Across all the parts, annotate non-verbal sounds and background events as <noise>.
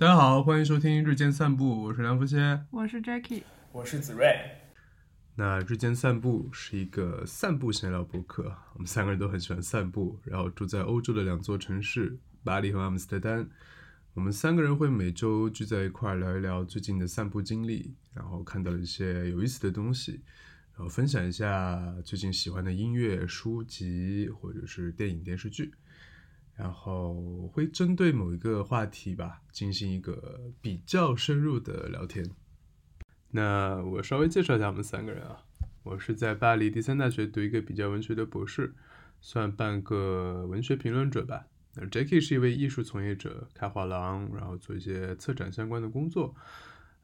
大家好，欢迎收听日间散步，我是梁福歇。我是 Jackie，我是子睿。那日间散步是一个散步闲聊博客，我们三个人都很喜欢散步，然后住在欧洲的两座城市巴黎和阿姆斯特丹。我们三个人会每周聚在一块儿聊一聊最近的散步经历，然后看到了一些有意思的东西，然后分享一下最近喜欢的音乐、书籍或者是电影、电视剧，然后会针对某一个话题吧进行一个比较深入的聊天。那我稍微介绍一下我们三个人啊，我是在巴黎第三大学读一个比较文学的博士，算半个文学评论者吧。那 Jackie 是一位艺术从业者，开画廊，然后做一些策展相关的工作。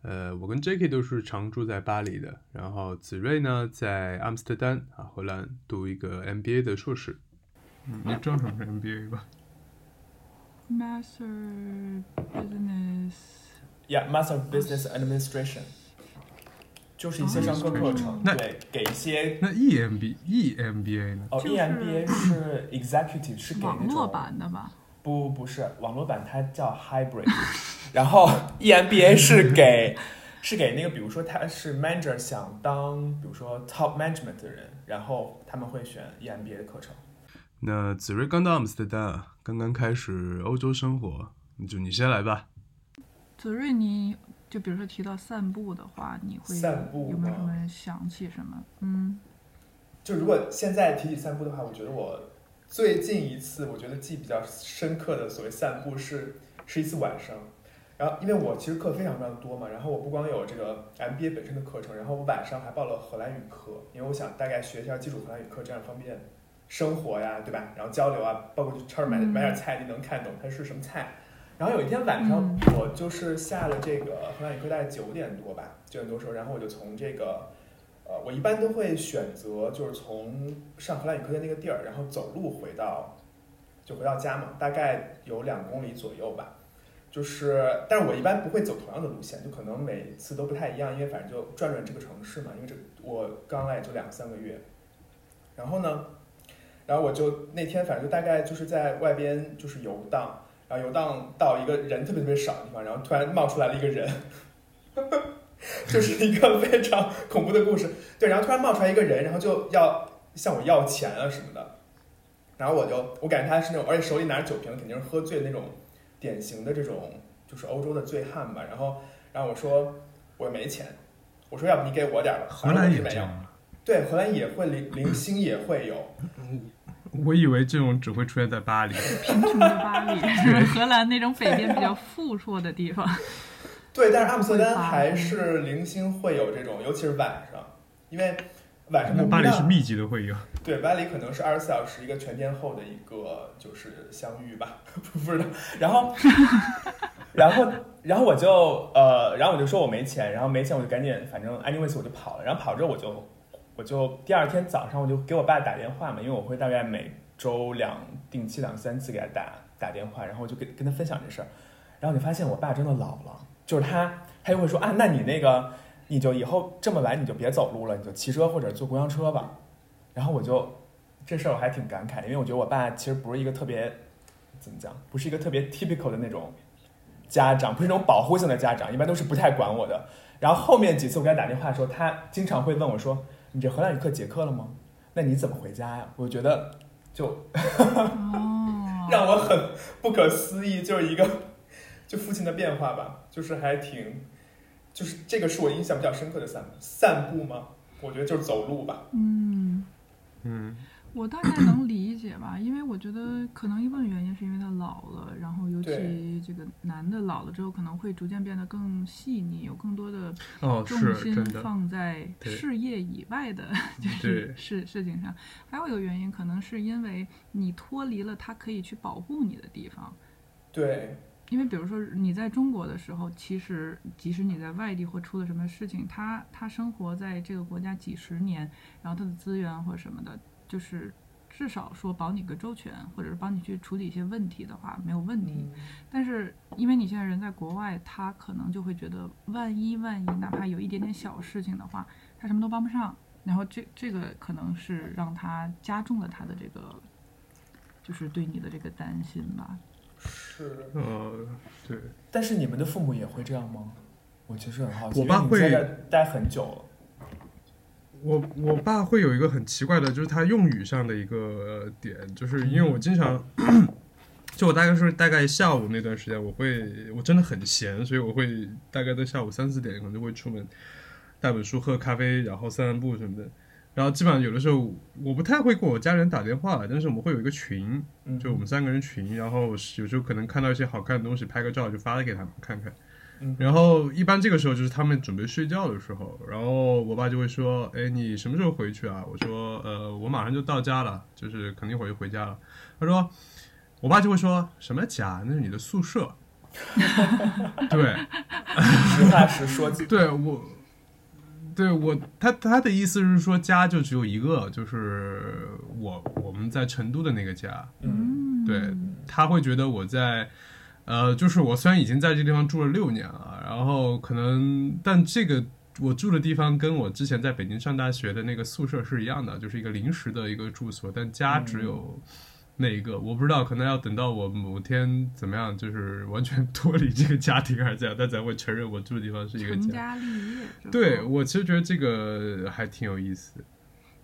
呃，我跟 Jackie 都是常住在巴黎的，然后子睿呢在阿姆斯特丹啊，荷兰读一个 MBA 的硕士。嗯，你正常是 MBA 吧？Master Business，Yeah, Master Business Administration，就是一些上课课程，对，给一些那 E EMB EMBA 呢？哦，EMBA 是 Executive，是给网络那种版的吧？不不是网络版，它叫 Hybrid，然后 EMBA 是给是给那个，比如说他是 Manager 想当，比如说 Top Management 的人，然后他们会选 EMBA 的课程。那子睿刚到阿姆斯特丹啊，刚刚开始欧洲生活，就你先来吧。子睿，你就比如说提到散步的话，你会散步有没有什吗么想起什么？嗯，就如果现在提起散步的话，我觉得我最近一次我觉得记忆比较深刻的所谓散步是是一次晚上，然后因为我其实课非常非常多嘛，然后我不光有这个 MBA 本身的课程，然后我晚上还报了荷兰语课，因为我想大概学一下基础荷兰语课，这样方便生活呀，对吧？然后交流啊，包括去超市买嗯买点菜，你能看懂它是什么菜。然后有一天晚上嗯，我就是下了这个荷兰语课，大概九点多吧，九点多时候，然后我就从这个呃，我一般都会选择就是从上荷兰语课的那个地儿，然后走路回到，就回到家嘛，大概有两公里左右吧。就是，但是我一般不会走同样的路线，就可能每次都不太一样，因为反正就转转这个城市嘛，因为这我刚来也就两三个月。然后呢，然后我就那天反正就大概就是在外边就是游荡，然后游荡到一个人特别特别少的地方，然后突然冒出来了一个人，<laughs> 就是一个非常恐怖的故事。对，然后突然冒出来一个人，然后就要向我要钱啊什么的。然后我就我感觉他是那种，而且手里拿着酒瓶，肯定是喝醉那种典型的这种就是欧洲的醉汉吧。然后然后我说我没钱，我说要不你给我点儿吧。荷兰。也这样啊？对，荷兰也会零零星也会有。我以为这种只会出现在巴黎。<laughs> 贫穷的巴黎，<laughs> 是荷兰那种北边比较富庶的地方。<laughs> 对，但是阿姆斯特丹还是零星会有这种，尤其是晚上，因为晚上那巴黎是密集的会有。对，巴黎可能是二十四小时一个全天候的一个就是相遇吧，不知道。然后，然后，然后我就呃，然后我就说我没钱，然后没钱我就赶紧，反正 anyways 我就跑了。然后跑之后我就我就第二天早上我就给我爸打电话嘛，因为我会大概每周两定期两三次给他打打电话，然后我就跟跟他分享这事儿。然后你发现我爸真的老了，就是他他就会说啊，那你那个你就以后这么晚你就别走路了，你就骑车或者坐公交车吧。然后我就这事儿我还挺感慨，因为我觉得我爸其实不是一个特别怎么讲，不是一个特别 typical 的那种家长，不是那种保护性的家长，一般都是不太管我的。然后后面几次我给他打电话的时候，他经常会问我说：“你这荷兰语课结课了吗？那你怎么回家呀？”我觉得就哦，<laughs> 让我很不可思议，就是一个就父亲的变化吧，就是还挺，就是这个是我印象比较深刻的散步散步吗？我觉得就是走路吧。嗯，嗯，我大概能理解吧，因为我觉得可能一部分原因是因为他老了，然后尤其这个男的老了之后，可能会逐渐变得更细腻，有更多的哦，重心。放在事业以外的，就是事事情上。还有一个原因，可能是因为你脱离了他可以去保护你的地方。对，因为比如说你在中国的时候，其实即使你在外地或出了什么事情，他他生活在这个国家几十年，然后他的资源或什么的，就是至少说保你个周全，或者是帮你去处理一些问题的话，没有问题。嗯，但是因为你现在人在国外，他可能就会觉得，万一万一，哪怕有一点点小事情的话，他什么都帮不上。然后这这个可能是让他加重了他的这个，就是对你的这个担心吧。是，呃，对，但是你们的父母也会这样吗？我其实很好奇，我爸会待很久了。我我爸会有一个很奇怪的，就是他用语上的一个点，就是因为我经常，<coughs> 就我大概是大概下午那段时间，我会我真的很闲，所以我会大概在下午三四点可能就会出门带本书、喝咖啡，然后散散步什么的。然后基本上有的时候我不太会给我家人打电话，但是我们会有一个群，嗯就我们三个人群，然后有时候可能看到一些好看的东西，拍个照就发给他们看看。嗯然后一般这个时候就是他们准备睡觉的时候，然后我爸就会说：“哎，你什么时候回去啊？”我说：“呃，我马上就到家了，就是肯定会回家了。”他说：“ <laughs> 我爸就会说什么家？那是你的宿舍。”对，实话实说，对我，对我，他他的意思是说家就只有一个，就是我我们在成都的那个家。嗯，对他会觉得我在，呃，就是我虽然已经在这个地方住了六年了，然后可能，但这个我住的地方跟我之前在北京上大学的那个宿舍是一样的，就是一个临时的一个住所，但家只有那一个，我不知道，可能要等到我某天怎么样，就是完全脱离这个家庭还是怎样，但才会承认我住的地方是一个家。成家立业。对我其实觉得这个还挺有意思的。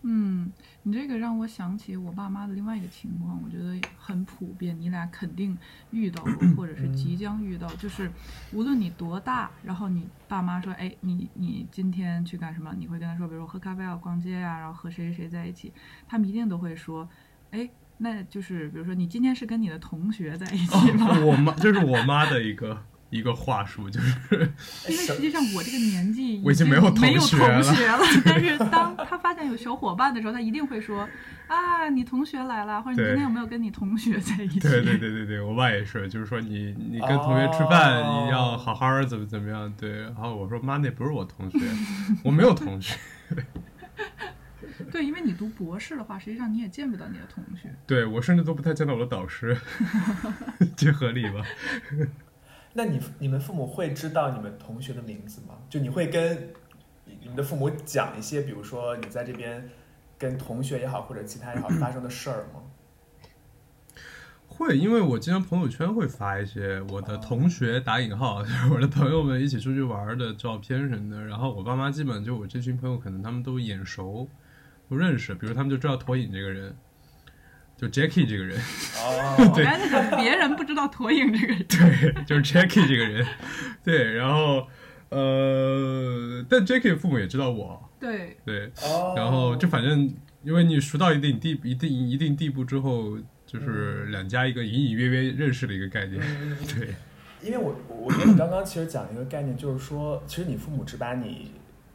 嗯，你这个让我想起我爸妈的另外一个情况，我觉得很普遍，你俩肯定遇到过，或者是即将遇到。就是无论你多大，然后你爸妈说，哎，你你今天去干什么？你会跟他说，比如说喝咖啡啊、逛街呀、然后和谁谁谁在一起，他们一定都会说，哎，那就是比如说你今天是跟你的同学在一起吗？我妈这是我妈的一个一个话术，就是 <laughs> 因为实际上我这个年纪我已经没有同没有学了同学了，但是当他发现有小伙伴的时候，他一定会说啊，你同学来了，或者你今天有没有跟你同学在一起？<laughs> 对对对对对，我爸也是，就是说你你跟同学吃饭，哦你要好好怎么怎么样，对。然后我说妈，那不是我同学，<laughs> 我没有同学。对，因为你读博士的话，实际上你也见不到你的同学。对我甚至都不太见到我的导师，这合理吧？那你你们父母会知道你们同学的名字吗？就你会跟你们的父母讲一些，比如说你在这边跟同学也好，或者其他也好发生的事儿吗？会，因为我经常朋友圈会发一些我的同学打引号，<laughs> 就是我的朋友们一起出去玩的照片什么的。然后我爸妈基本就我这群朋友，可能他们都眼熟，都认识，比如他们就知道驼影这个人，就 Jackie 这个人，哦，我刚才在想，别人不知道驼影这个人。对，就是 Jackie 这个人，对，然后呃，但 Jackie 的父母也知道我，对，对，哦，然后就反正因为你熟到一定地一定一定地步之后，就是两家一个隐隐约约认识的一个概念，嗯，<laughs> 对，因为我我觉得你刚刚其实讲了一个概念，就是说，其实你父母只把你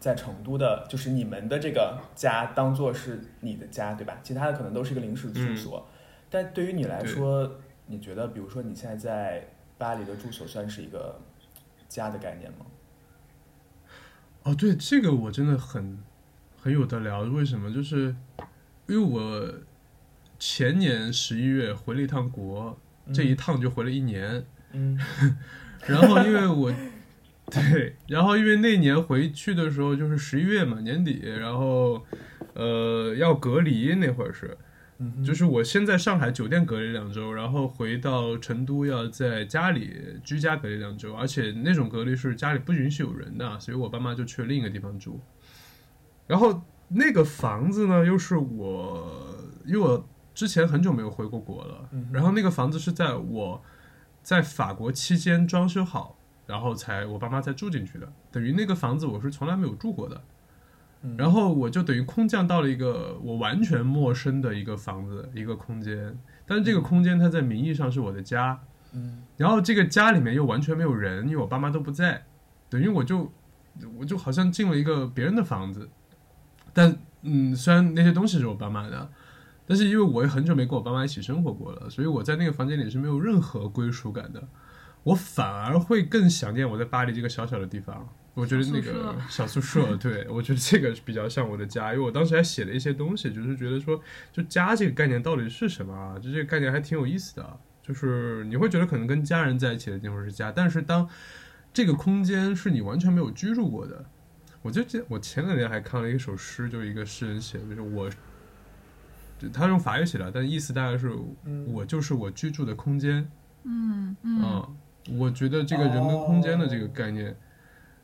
在成都的，就是你们的这个家当做是你的家，对吧？其他的可能都是一个临时住所。但对于你来说，你觉得，比如说你现在在巴黎的住所算是一个家的概念吗？哦，对，这个我真的很很有得聊。为什么？就是因为我前年十一月回了一趟国，这一趟就回了一年。嗯 <laughs> 然后因为我对，然后因为那年回去的时候就是十一月嘛，年底，然后呃要隔离那会儿是，嗯，就是我先在上海酒店隔离两周，然后回到成都要在家里居家隔离两周，而且那种隔离是家里不允许有人的，所以我爸妈就去了另一个地方住。然后那个房子呢，又是我，因为我之前很久没有回过国了，嗯然后那个房子是在我在法国期间装修好，然后才我爸妈才住进去的，等于那个房子我是从来没有住过的。嗯然后我就等于空降到了一个我完全陌生的一个房子，一个空间。但是这个空间它在名义上是我的家，嗯然后这个家里面又完全没有人，因为我爸妈都不在，等于我就我就好像进了一个别人的房子。但嗯，虽然那些东西是我爸妈的，但是因为我也很久没跟我爸妈一起生活过了，所以我在那个房间里是没有任何归属感的。我反而会更想念我在巴黎这个小小的地方。我觉得那个小宿舍，<laughs> 对我觉得这个比较像我的家，因为我当时还写了一些东西，就是觉得说，就家这个概念到底是什么啊？就这个概念还挺有意思的，就是你会觉得可能跟家人在一起的地方是家，但是当这个空间是你完全没有居住过的，我就记得我前两天还看了一首诗，就是一个诗人写的，就是我，他用法语写的，但意思大概是嗯我就是我居住的空间，嗯嗯嗯，我觉得这个人跟空间的这个概念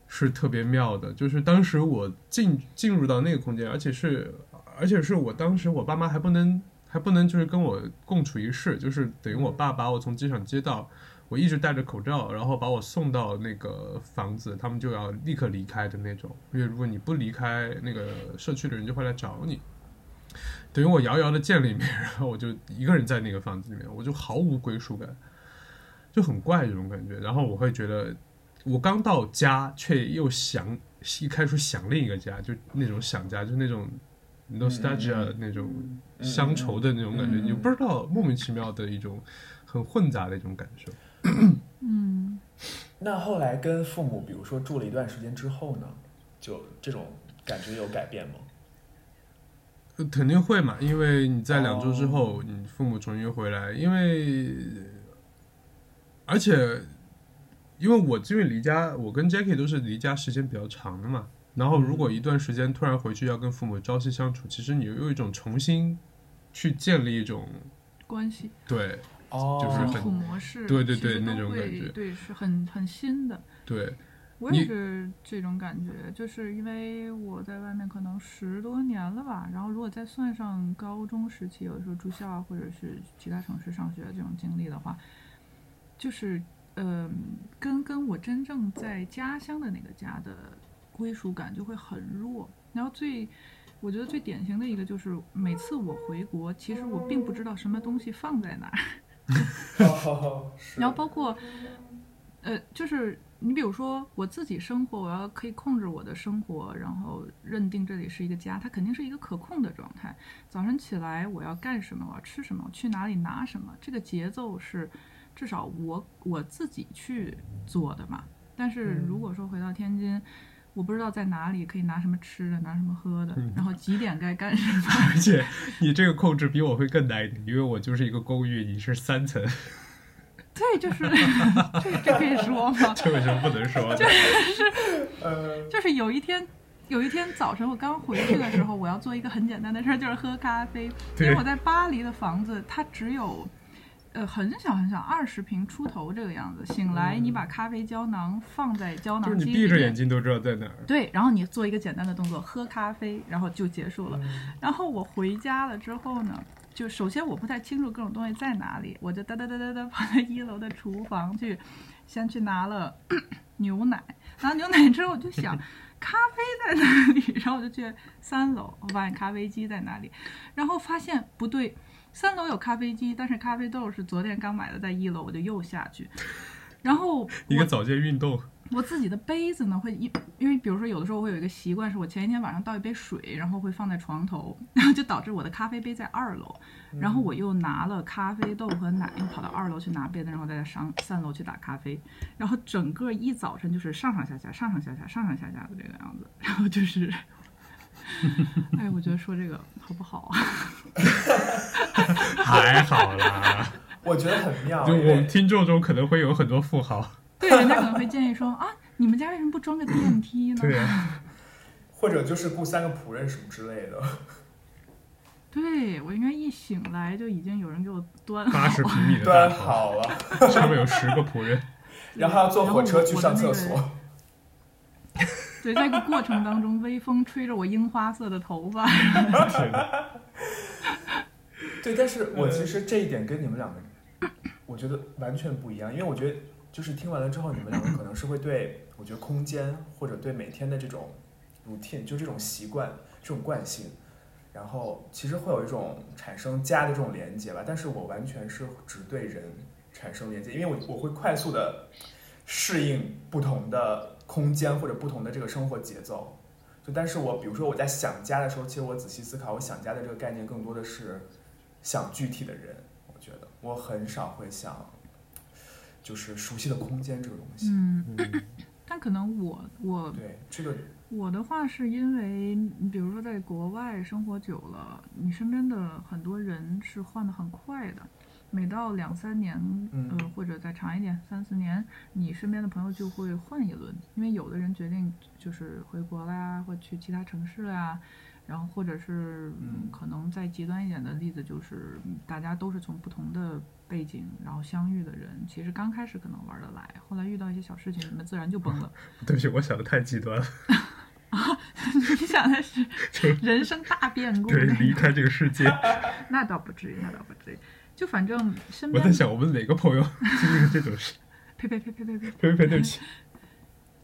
是特别妙的。就是当时我进进入到那个空间，而且是而且是我当时我爸妈还不能还不能就是跟我共处一室，就是等于我爸把我从机场接到，我一直戴着口罩，然后把我送到那个房子，他们就要立刻离开的那种。因为如果你不离开，那个社区的人就会来找你。等于我遥遥的见了一面，<laughs> 然后我就一个人在那个房子里面，我就毫无归属感。就很怪这种感觉。然后我会觉得，我刚到家，却又想一开始想另一个家，就那种想家，就那种 nostalgia 那种嗯乡愁的那种感觉，你不知道莫名其妙的一种很混杂的一种感受。嗯，<coughs> 那后来跟父母，比如说住了一段时间之后呢，就这种感觉有改变吗？呃肯定会嘛，因为你在两周之哦后，你父母重新回来，因为而且因为我因为离家，我跟 Jackie 都是离家时间比较长的嘛。然后如果一段时间突然回去要跟父母朝夕相处，其实你有一种重新去建立一种关系对哦就是很模式，对对对那种感觉对，是很很新的。对我也是这种感觉，就是因为我在外面可能十多年了吧，然后如果再算上高中时期，有的时候住校啊，或者是其他城市上学这种经历的话，就是嗯、呃跟跟我真正在家乡的那个家的归属感就会很弱。然后最我觉得最典型的一个就是，每次我回国，其实我并不知道什么东西放在哪儿。<laughs> 然后包括，呃，就是你比如说我自己生活，我要可以控制我的生活，然后认定这里是一个家，它肯定是一个可控的状态。早晨起来我要干什么，我要吃什么，我去哪里拿什么，这个节奏是至少我我自己去做的嘛。但是如果说回到天津，我不知道在哪里可以拿什么吃的，拿什么喝的，<laughs> 然后几点该干什么。<laughs> 而且你这个控制比我会更难一点，因为我就是一个公寓，你是三层，<laughs> 对，就是这这可以说吗？这为什么不能说呢？呃，就是有一天，有一天早晨我刚回去的时候，我要做一个很简单的事儿，就是喝咖啡。因为我在巴黎的房子，它只有。呃，很小很小，二十平出头这个样子。醒来，你把咖啡胶囊放在胶就是你囊机里面闭着眼睛都知道在哪儿。对，然后你做一个简单的动作，喝咖啡，然后就结束了。嗯然后我回家了之后呢，就首先我不太清楚各种东西在哪里，我就哒哒哒哒哒 <laughs> 跑到一楼的厨房去，先去拿了 <coughs> 牛奶，拿了牛奶之后我就想 <laughs> 咖啡在哪里，<laughs> 然后我就去三楼，我发现咖啡机在哪里，然后发现不对。三楼有咖啡机，但是咖啡豆是昨天刚买的，在一楼，我就又下去。然后我 <laughs> 一个早间运动，我自己的杯子呢，会一因为比如说有的时候我会有一个习惯，是我前一天晚上倒一杯水，然后会放在床头，然后就导致我的咖啡杯在二楼，然后我又拿了咖啡豆和奶，又跑到二楼去拿杯子，然后再上三楼去打咖啡，然后整个一早晨就是上上下下、上上下下、上上下下的这个样子，然后就是，<laughs> 哎，我觉得说这个好不好啊？<laughs> 还好啦。我觉得很妙，就我们听众中可能会有很多富豪，对，人家可能会建议说啊，你们家为什么不装个电梯呢？对啊，或者就是雇三个仆人什么之类的。对我应该一醒来就已经有人给我端好八十平米的端大床，好了，上面有十个仆人，<laughs> 然后要坐火车去上厕所。对，在这个过程当中，微风吹着我樱花色的头发。<laughs> <laughs> 对，但是我其实这一点跟你们两个，我觉得完全不一样，因为我觉得就是听完了之后，你们两个可能是会对我觉得空间或者对每天的这种 routine，就这种习惯、这种惯性，然后其实会有一种产生家的这种连接吧。但是我完全是只对人产生连接，因为我我会快速的适应不同的空间或者不同的这个生活节奏。就但是我比如说我在想家的时候，其实我仔细思考，我想家的这个概念更多的是想具体的人。我觉得我很少会想，就是熟悉的空间这个东西。嗯，嗯但可能我我对这个，我的话是因为，你比如说在国外生活久了，你身边的很多人是换的很快的。每到两三年，嗯呃，或者再长一点，三四年，你身边的朋友就会换一轮，因为有的人决定就是回国啦，或去其他城市啦，然后或者是嗯可能再极端一点的例子，就是嗯大家都是从不同的背景然后相遇的人，其实刚开始可能玩得来，后来遇到一些小事情，你们自然就崩了。<laughs> 对不起，我想的太极端了，<laughs> 啊你想的是 <laughs> 人生大变故对，离开这个世界。那倒不至于，那倒不至于。就反正身边我在想，我们哪个朋友经历了这种事？呸呸呸呸呸呸，呸呸，对不起。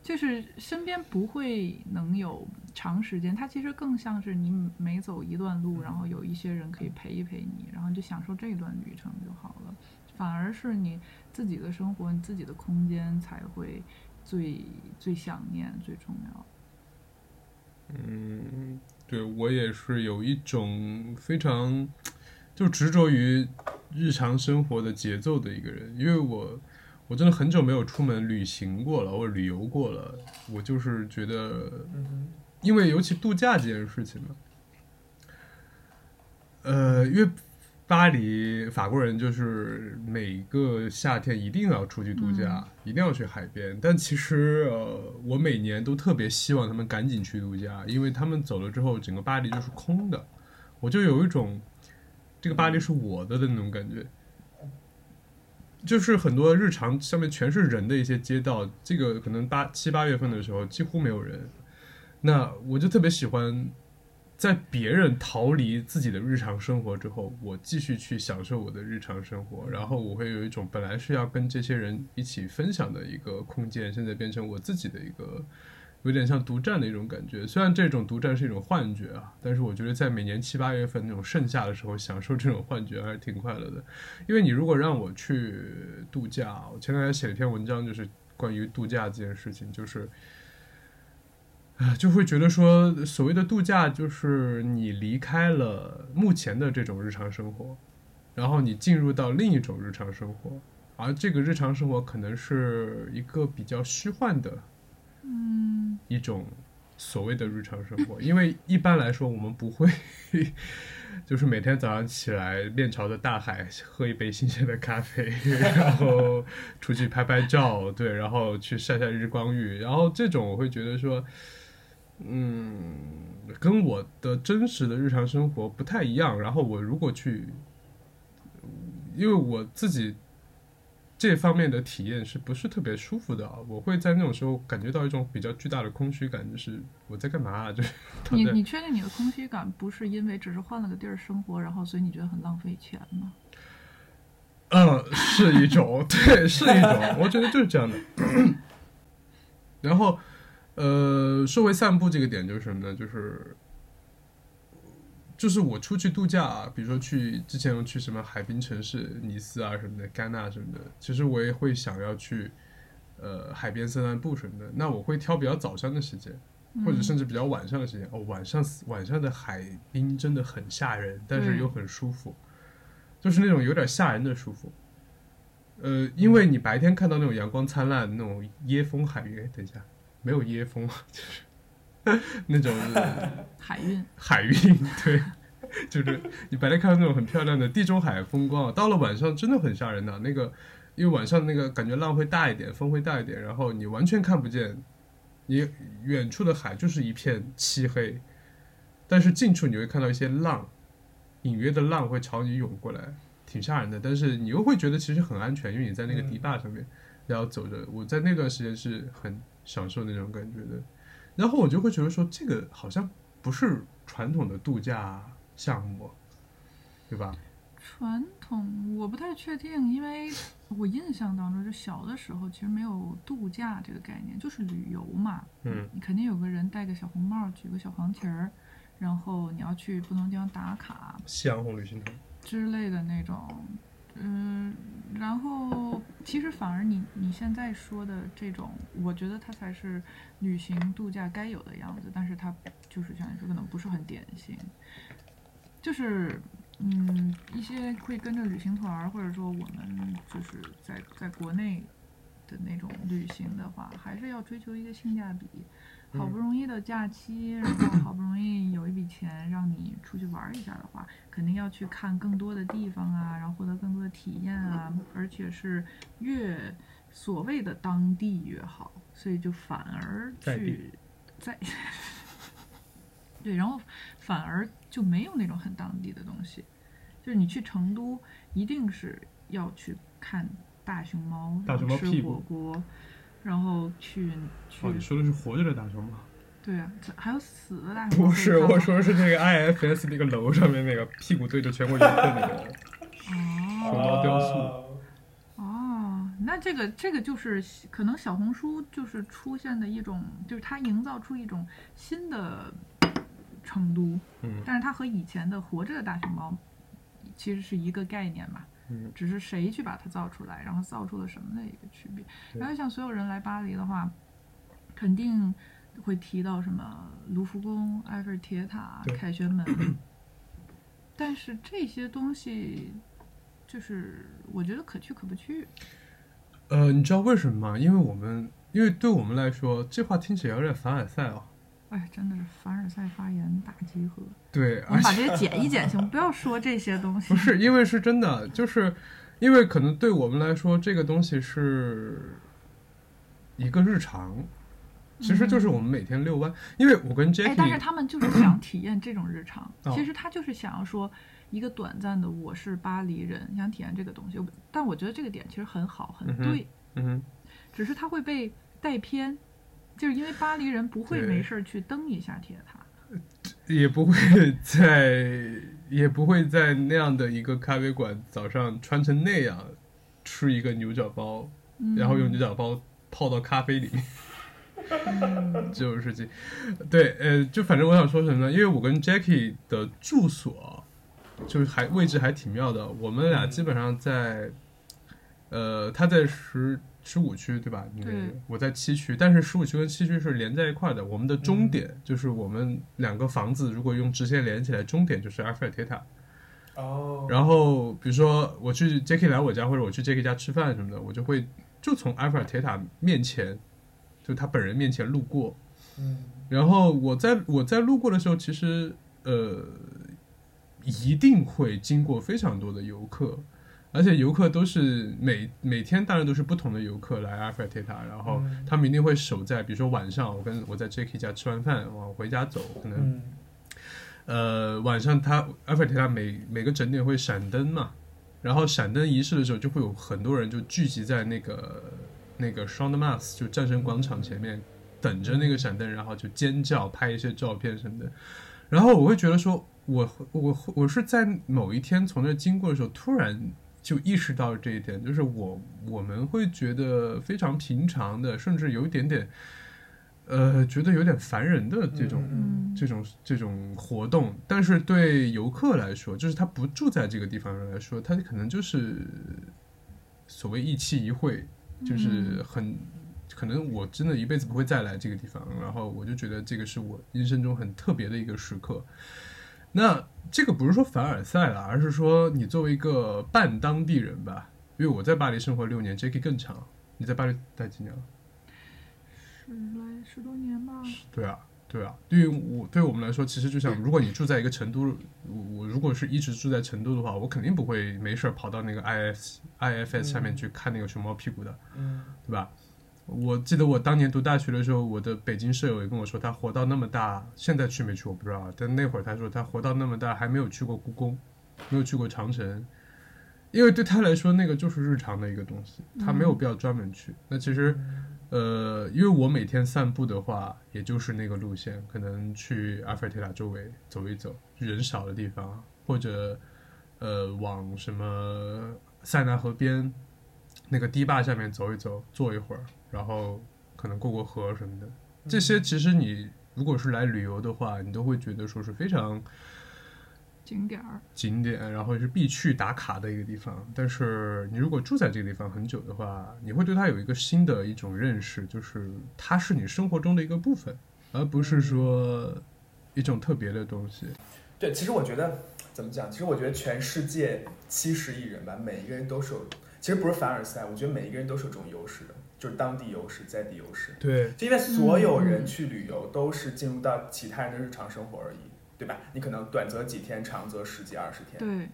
就是身边不会能有长时间，它其实更像是你每走一段路，然后有一些人可以陪一陪你，然后就享受这段旅程就好了。反而是你自己的生活、你自己的空间才会最最想念、最重要。嗯，对我也是有一种非常就执着于日常生活的节奏的一个人，因为我我真的很久没有出门旅行过了，或者旅游过了，我就是觉得，嗯因为尤其度假这件事情嘛，呃，因为巴黎法国人就是每个夏天一定要出去度假，一定要去海边。但其实呃，我每年都特别希望他们赶紧去度假，因为他们走了之后，整个巴黎就是空的，我就有一种这个巴黎是我的的那种感觉。就是很多日常上面全是人的一些街道，这个可能八七八月份的时候几乎没有人，那我就特别喜欢在别人逃离自己的日常生活之后，我继续去享受我的日常生活，然后我会有一种本来是要跟这些人一起分享的一个空间，现在变成我自己的一个有点像独占的一种感觉。虽然这种独占是一种幻觉啊，但是我觉得在每年七八月份那种盛夏的时候，享受这种幻觉还是挺快乐的。因为你如果让我去度假，我前两天写了一篇文章，就是关于度假这件事情，就是。啊，就会觉得说，所谓的度假就是你离开了目前的这种日常生活，然后你进入到另一种日常生活，而这个日常生活可能是一个比较虚幻的，嗯，一种所谓的日常生活。因为一般来说，我们不会，<laughs> 就是每天早上起来面朝着大海，喝一杯新鲜的咖啡，<laughs> 然后出去拍拍照，对，然后去晒晒日光浴，然后这种我会觉得说。嗯，跟我的真实的日常生活不太一样。然后我如果去，因为我自己这方面的体验是不是特别舒服的啊？我会在那种时候感觉到一种比较巨大的空虚感，就是我在干嘛啊？<laughs> 就是你你确定你的空虚感不是因为只是换了个地儿生活，然后所以你觉得很浪费钱吗？嗯，是一种，对，是一种，我觉得就是这样的。<coughs> 然后，呃，说回散步这个点就是什么呢？就是，就是我出去度假啊，比如说去之前去什么海滨城市尼斯啊什么的，戛纳什么的，其实我也会想要去，呃，海边散散步什么的。那我会挑比较早上的时间，或者甚至比较晚上的时间。哦，晚上晚上的海滨真的很吓人，但是又很舒服。就是那种有点吓人的舒服。呃，因为你白天看到那种阳光灿烂、那种椰风海域，哎，等一下，没有椰风，就是 <laughs> 那种海运，海运，对，就是你白天看到那种很漂亮的地中海风光，到了晚上真的很吓人的。那个，因为晚上那个感觉浪会大一点，风会大一点，然后你完全看不见，你远处的海就是一片漆黑，但是近处你会看到一些浪。隐约的浪会朝你涌过来，挺吓人的。但是你又会觉得其实很安全，因为你在那个堤坝上面，然后走着。我在那段时间是很享受那种感觉的。然后我就会觉得说，这个好像不是传统的度假项目，对吧？传统我不太确定，因为我印象当中，就小的时候其实没有度假这个概念，就是旅游嘛。嗯，你肯定有个人戴个小红帽，举个小黄旗儿。然后你要去不同地方打卡，夕阳红旅行团之类的那种，嗯，然后其实反而你你现在说的这种，我觉得它才是旅行度假该有的样子，但是它就是像你说，可能不是很典型，就是嗯，一些会跟着旅行团，或者说我们就是在在国内的那种旅行的话，还是要追求一个性价比。好不容易的假期，然后好不容易有一笔钱让你出去玩一下的话，肯定要去看更多的地方啊，然后获得更多的体验啊，而且是越所谓的当地越好，所以就反而去在 <laughs> 对，然后反而就没有那种很当地的东西。就是你去成都，一定是要去看大熊猫，大熊猫吃火锅，然然后去去哦，你说的是活着的大熊猫？对啊，这还有死的大熊猫不是，我说的是那个 IFS 那个楼上面那个屁股对着全国游客那个。哦熊猫雕塑塑。哦，那这个这个就是可能小红书就是出现的一种，就是它营造出一种新的成都，嗯但是它和以前的活着的大熊猫其实是一个概念嘛，嗯只是谁去把它造出来，然后造出了什么的一个区别。然后像所有人来巴黎的话，肯定会提到什么卢浮宫、埃菲尔铁塔、凯旋门，但是这些东西就是我觉得可去可不去。呃，你知道为什么吗？因为我们，因为对我们来说，这话听起来有点凡尔赛哦。哎，真的是凡尔赛发言大集合。对，我们把这些剪一剪行，不要说这些东 <laughs> 西。不是因为是真的，就是因为可能对我们来说，这个东西是一个日常，其实就是我们每天遛弯。因为我跟哎，但是他们就是想体验这种日常，<clears throat> 哦其实他就是想要说一个短暂的我是巴黎人，想体验这个东西。但我觉得这个点其实很好，很嗯哼对，嗯哼，只是他会被带偏，就是因为巴黎人不会没事去登一下铁塔。也不会在也不会在那样的一个咖啡馆早上穿成那样吃一个牛角包，嗯、然后用牛角包泡到咖啡里。嗯 <laughs> 这种事情，对，呃，就反正我想说什么呢？因为我跟 Jackie 的住所就是还位置还挺妙的，我们俩基本上在，呃，他在十十五区对吧？你对我在七区，但是十五区跟七区是连在一块的。我们的终点、就是我们两个房子如果用直线连起来，终点就是埃菲尔铁塔。哦，然后比如说我去 Jackie 来我家，或者我去 Jackie 家吃饭什么的，我就会就从埃菲尔铁塔面前，就他本人面前路过。嗯然后我在我在路过的时候，其实呃一定会经过非常多的游客，而且游客都是每每天当然都是不同的游客来阿菲尔铁塔，然后嗯他们一定会守在，比如说晚上我跟我在 Jacky 家吃完饭往回家走，可能、嗯呃晚上他阿菲尔铁塔每每个整点会闪灯嘛，然后闪灯仪式的时候就会有很多人就聚集在那个那个 s h a n d m a s 就战神广场前面。等着那个闪灯，然后就尖叫、拍一些照片什么的。然后我会觉得说，我我我是在某一天从那经过的时候，突然就意识到这一点，就是我我们会觉得非常平常的，甚至有一点点，呃，觉得有点烦人的这种、嗯，这种这种活动，但是对游客来说，就是他不住在这个地方的人来说，他可能就是所谓一期一会，就是很。可能我真的一辈子不会再来这个地方，然后我就觉得这个是我人生中很特别的一个时刻。那这个不是说凡尔赛了，而是说你作为一个半当地人吧，因为我在巴黎生活六年，Jacky 更长。你在巴黎待几年了？十来十多年吧。对啊，对啊。对于我对我们来说，其实就像如果你住在一个成都，我我如果是一直住在成都的话，我肯定不会没事儿跑到那个 IF IFS 下面去看那个熊猫屁股的，嗯对吧？我记得我当年读大学的时候，我的北京舍友也跟我说，他活到那么大，现在去没去我不知道，但那会儿他说他活到那么大还没有去过故宫，没有去过长城，因为对他来说那个就是日常的一个东西，他没有必要专门去。那其实，呃，因为我每天散步的话，也就是那个路线，可能去阿菲尔铁塔周围走一走，人少的地方，或者呃往什么塞纳河边那个堤坝下面走一走，坐一会儿。然后可能过过河什么的，这些其实你如果是来旅游的话，你都会觉得说是非常景点儿，景点，然后是必去打卡的一个地方。但是你如果住在这个地方很久的话，你会对它有一个新的一种认识，就是它是你生活中的一个部分，而不是说一种特别的东西。对，其实我觉得怎么讲？其实我觉得全世界七十亿人吧，每一个人都是有，其实不是凡尔赛，我觉得每一个人都是有这种优势的，就是当地优势、在地优势。对，就因为所有人去旅游都是进入到其他人的日常生活而已，对吧？你可能短则几天，长则十几二十天。对，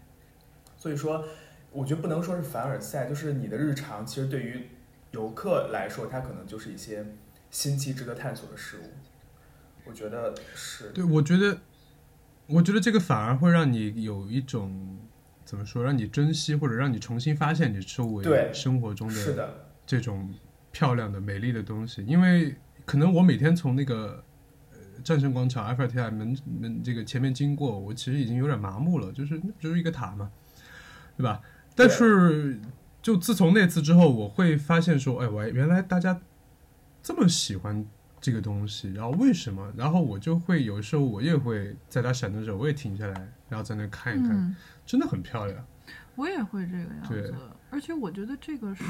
所以说，我觉得不能说是凡尔赛，就是你的日常，其实对于游客来说，它可能就是一些新奇、值得探索的事物。我觉得是。对，我觉得，我觉得这个反而会让你有一种怎么说，让你珍惜或者让你重新发现你周围生活中的是的，这种漂亮的、美丽的东西。因为可能我每天从那个呃战胜广场、埃菲尔铁塔门门这个前面经过，我其实已经有点麻木了，就是那不就是一个塔嘛，对吧？但是就自从那次之后，我会发现说，哎，我原来大家这么喜欢这个东西，然后为什么？然后我就会有时候我也会在它闪的时候，我也停下来，然后在那看一看，嗯，真的很漂亮。我也会这个样对子，而且我觉得这个是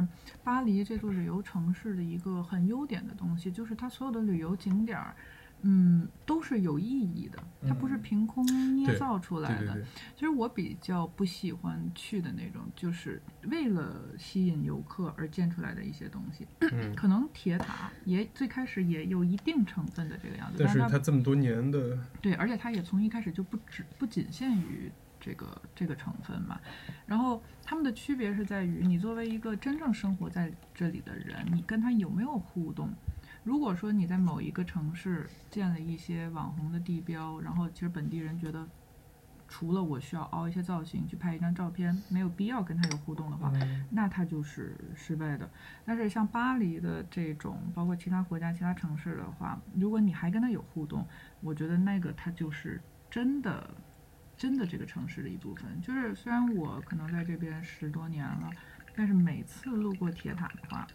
<clears throat> 巴黎这座旅游城市的一个很优点的东西，就是它所有的旅游景点儿，嗯，都是有意义的，它不是嗯凭空捏造出来的。其实我比较不喜欢去的那种，就是为了吸引游客而建出来的一些东西。嗯。可能铁塔也最开始也有一定成分的这个样子，但是它这么多年的，对，而且它也从一开始就不只不仅限于这个这个成分嘛。然后他们的区别是在于，你作为一个真正生活在这里的人，你跟他有没有互动。如果说你在某一个城市建了一些网红的地标，然后其实本地人觉得，除了我需要凹一些造型去拍一张照片，没有必要跟他有互动的话，嗯那他就是失败的。但是像巴黎的这种，包括其他国家、其他城市的话，如果你还跟他有互动，我觉得那个他就是真的，真的这个城市的一部分。就是虽然我可能在这边十多年了，但是每次路过铁塔的话，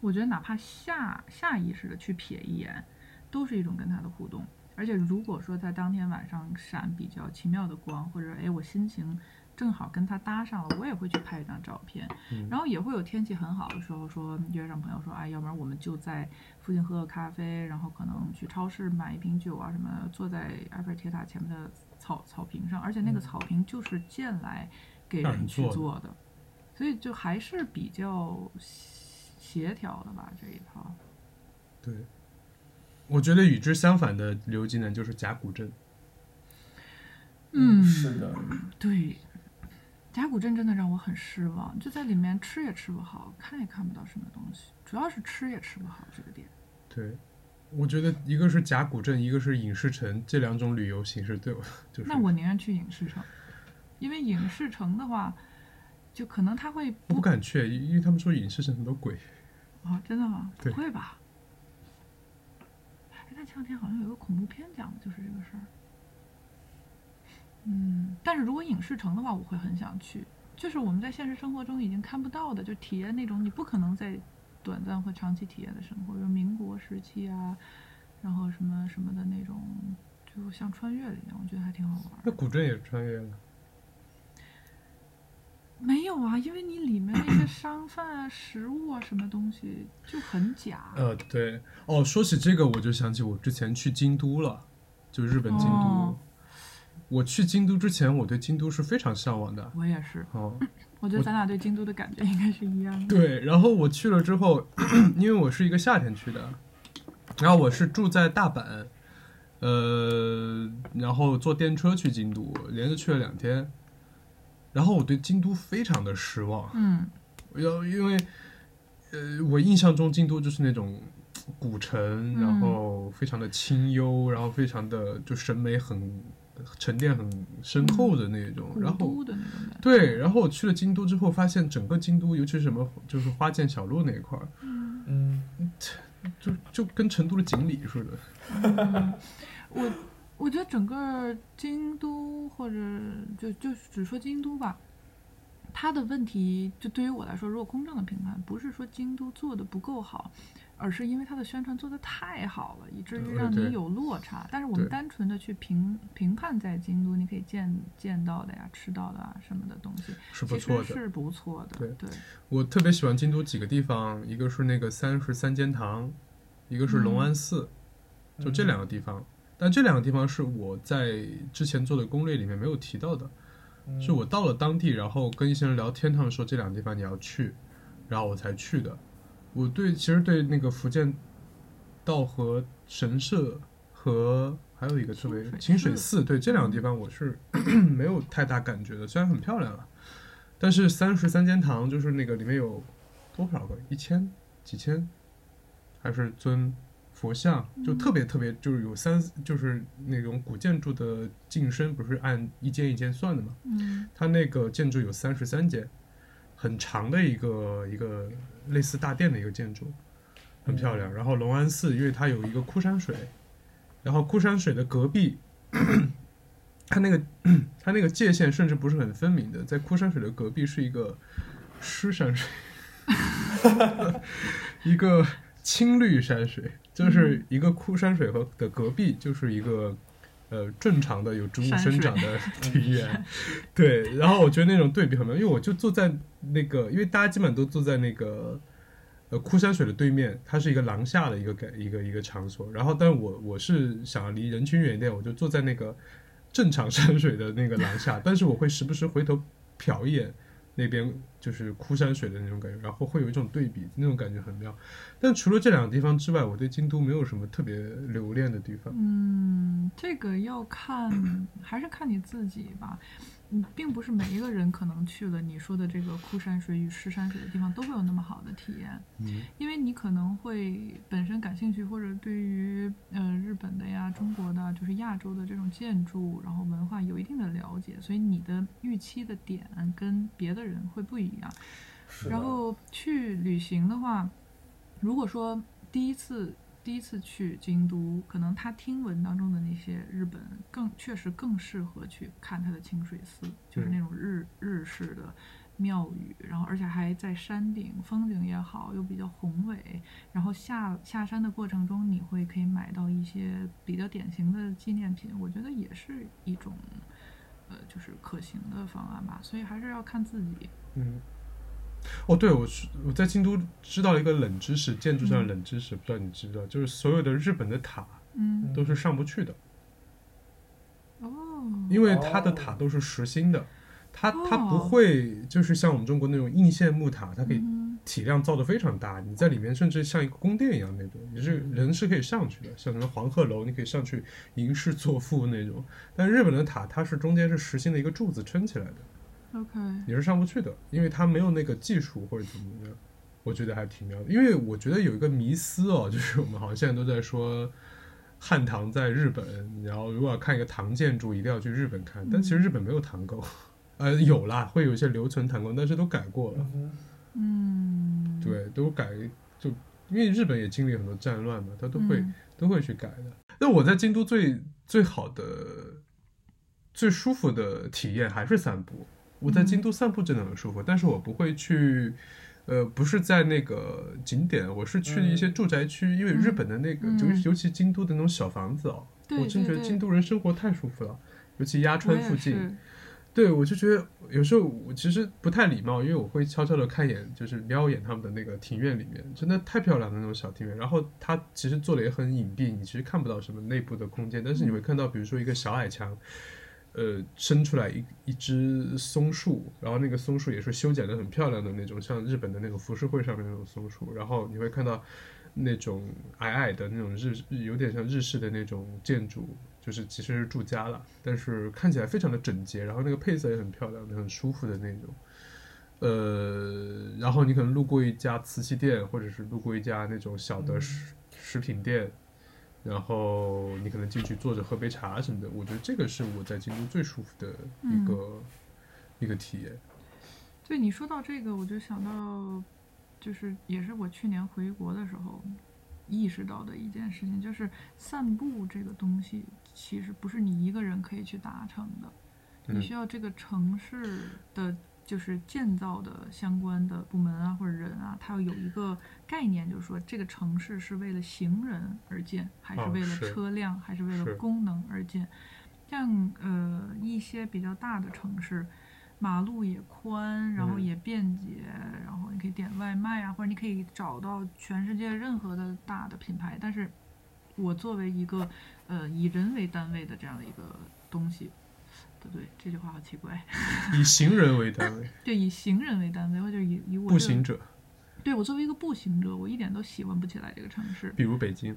我觉得哪怕下下意识的去瞥一眼，都是一种跟它的互动。而且如果说在当天晚上闪比较奇妙的光，或者哎我心情正好跟它搭上了，我也会去拍一张照片。嗯然后也会有天气很好的时候说约上朋友说，哎，要不然我们就在附近喝个咖啡，然后可能去超市买一瓶酒啊什么的，坐在埃菲尔铁塔前面的草草坪上，而且那个嗯草坪就是建来给人人去做的，所以就还是比较协调的吧这一套。对，我觉得与之相反的旅游技能就是甲骨镇。嗯是的，对，甲骨镇真的让我很失望，就在里面吃也吃不好，看也看不到什么东西，主要是吃也吃不好这个点。对，我觉得一个是甲骨镇，一个是影视城，这两种旅游形式对我就是。那我宁愿去影视城，因为影视城的话，就可能他会我不敢去，因为他们说影视城很多鬼。啊，真的吗？不会吧？哎，那前两天好像有个恐怖片讲的就是这个事儿。嗯，但是如果影视城的话，我会很想去。就是我们在现实生活中已经看不到的，就体验那种你不可能在短暂和长期体验的生活，比如民国时期啊，然后什么什么的那种，就像穿越了一样，我觉得还挺好玩。那古镇也穿越了。没有啊，因为你里面那些商贩啊、食物啊、什么东西就很假。呃，对，哦，说起这个，我就想起我之前去京都了，就日本京都。哦我去京都之前，我对京都是非常向往的。我也是，哦，我觉得咱俩对京都的感觉应该是一样的。对，然后我去了之后，<clears throat> 因为我是一个夏天去的，然后我是住在大阪，呃，然后坐电车去京都，连着去了两天，然后我对京都非常的失望，嗯，要因为，呃，我印象中京都就是那种古城，然嗯。后非常的清幽，然后非常的就审美很沉淀很深厚的那种，古然后。对，然后我去了京都之后，发现整个京都，尤其是什么，就是花见小路那一块儿，嗯，就就跟成都的锦里似的。<laughs> 我我觉得整个京都或者就就只说京都吧，它的问题就对于我来说，如果公正的评判，不是说京都做的不够好，而是因为它的宣传做的太好了，以至于让你有落差。但是我们单纯的去评评判在京都，你可以见见到的呀、吃到的啊什么的东西，是不错的。是不错的。对对，我特别喜欢京都几个地方，一个是那个三十三间堂，一个是龙安寺，就这两个地方。但这两个地方是我在之前做的攻略里面没有提到的，嗯是我到了当地，然后跟一些人聊天，他们说这两个地方你要去，然后我才去的。我对其实对那个福建道和神社和还有一个特别清水寺寺，对这两个地方我是 <coughs> 没有太大感觉的，虽然很漂亮啊，但是三十三间堂就是那个里面有多少个？一千、几千，还是尊佛像，就特别特别就是有三就是那种古建筑的进深不是按一间一间算的嘛，嗯。它那个建筑有三十三间，很长的一个一个类似大殿的一个建筑，很漂亮。然后隆安寺，因为它有一个枯山水，然后枯山水的隔壁，它那个 <clears throat> 它那个界限甚至不是很分明的，在枯山水的隔壁是一个湿山水，<laughs> 一个青绿山水，就是一个枯山水和的隔壁就是一个。呃，正常的有植物生长的 <laughs> <laughs> 庭院，对，然后我觉得那种对比很妙，因为我就坐在那个，因为大家基本都坐在那个呃枯山水的对面，它是一个廊下的一个感一个一个场所。然后，但我我是想要离人群远一点，我就坐在那个正常山水的那个廊下，但是我会时不时回头瞟一眼那边就是枯山水的那种感觉，然后会有一种对比，那种感觉很妙。但除了这两个地方之外，我对京都没有什么特别留恋的地方。嗯，这个要看还是看你自己吧。嗯，并不是每一个人可能去了你说的这个枯山水与湿山水的地方都会有那么好的体验。嗯因为你可能会本身感兴趣，或者对于呃日本的呀、中国的，就是亚洲的这种建筑，然后文化有一定的了解，所以你的预期的点跟别的人会不一样。是然后去旅行的话，如果说第一次第一次去京都，可能他听闻当中的那些日本更确实更适合去看他的清水寺，就是嗯那种日日式的庙宇，然后而且还在山顶，风景也好，又比较宏伟。然后下下山的过程中，你会可以买到一些比较典型的纪念品，我觉得也是一种。呃，就是可行的方案吧，所以还是要看自己。嗯，哦，对，我是我在京都知道了一个冷知识，建筑上的冷知识，不知道你知不知道，就是所有的日本的塔嗯，都是上不去的，哦，因为它的塔都是实心的，它它不哦会就是像我们中国那种硬线木塔，它可以嗯体量造的非常大，你在里面甚至像一个宫殿一样那种，你是人是可以上去的，像什么黄鹤楼，你可以上去吟诗作赋那种。但日本的塔，它是中间是实心的一个柱子撑起来的，OK，你是上不去的，因为他没有那个技术或者怎么样。我觉得还挺妙的，因为我觉得有一个迷思哦，就是我们好像现在都在说汉唐在日本，然后如果要看一个唐建筑，一定要去日本看，但其实日本没有唐宫，呃，有啦，会有一些留存唐宫，但是都改过了。嗯对，都改就因为日本也经历很多战乱嘛，他都会、嗯都会去改的。那我在京都最最好的、最舒服的体验还是散步。我在京都散步真的很舒服，但是我不会去，呃，不是在那个景点，我是去一些住宅区，因为日本的那个，嗯。就尤其京都的那种小房子哦，对我真觉得京都人生活太舒服了，尤其鸭川附近。是。对，我就觉得有时候我其实不太礼貌，因为我会悄悄的看一眼，就是瞄一眼他们的那个庭院里面，真的太漂亮的那种小庭院。然后它其实做的也很隐蔽，你其实看不到什么内部的空间，但是你会看到，比如说一个小矮墙，呃，生出来一一只松树，然后那个松树也是修剪的很漂亮的那种，像日本的那个浮世绘上面那种松树。然后你会看到那种矮矮的那种日日有点像日式的那种建筑，就是其实是住家了，但是看起来非常的整洁，然后那个配色也很漂亮，很舒服的那种。呃，然后你可能路过一家瓷器店，或者是路过一家那种小的食食品店，然后你可能进去坐着喝杯茶什么的，我觉得这个是我在京都最舒服的一个、一个体验。对你说到这个，我就想到，就是也是我去年回国的时候意识到的一件事情，就是散步这个东西其实不是你一个人可以去达成的，你嗯需要这个城市的就是建造的相关的部门啊或者人啊，他要有一个概念，就是说这个城市是为了行人而建，还是哦为了车辆，还是为了功能而建。像呃一些比较大的城市，马路也宽，然后嗯也便捷，然后你可以点外卖啊，或者你可以找到全世界任何的大的品牌。但是，我作为一个呃以人为单位的这样的一个东西，不对，这句话好奇怪。<laughs> 以行人为单位，对，以行人为单位，或者以以我步行者，对我作为一个步行者，我一点都喜欢不起来这个城市。比如北京，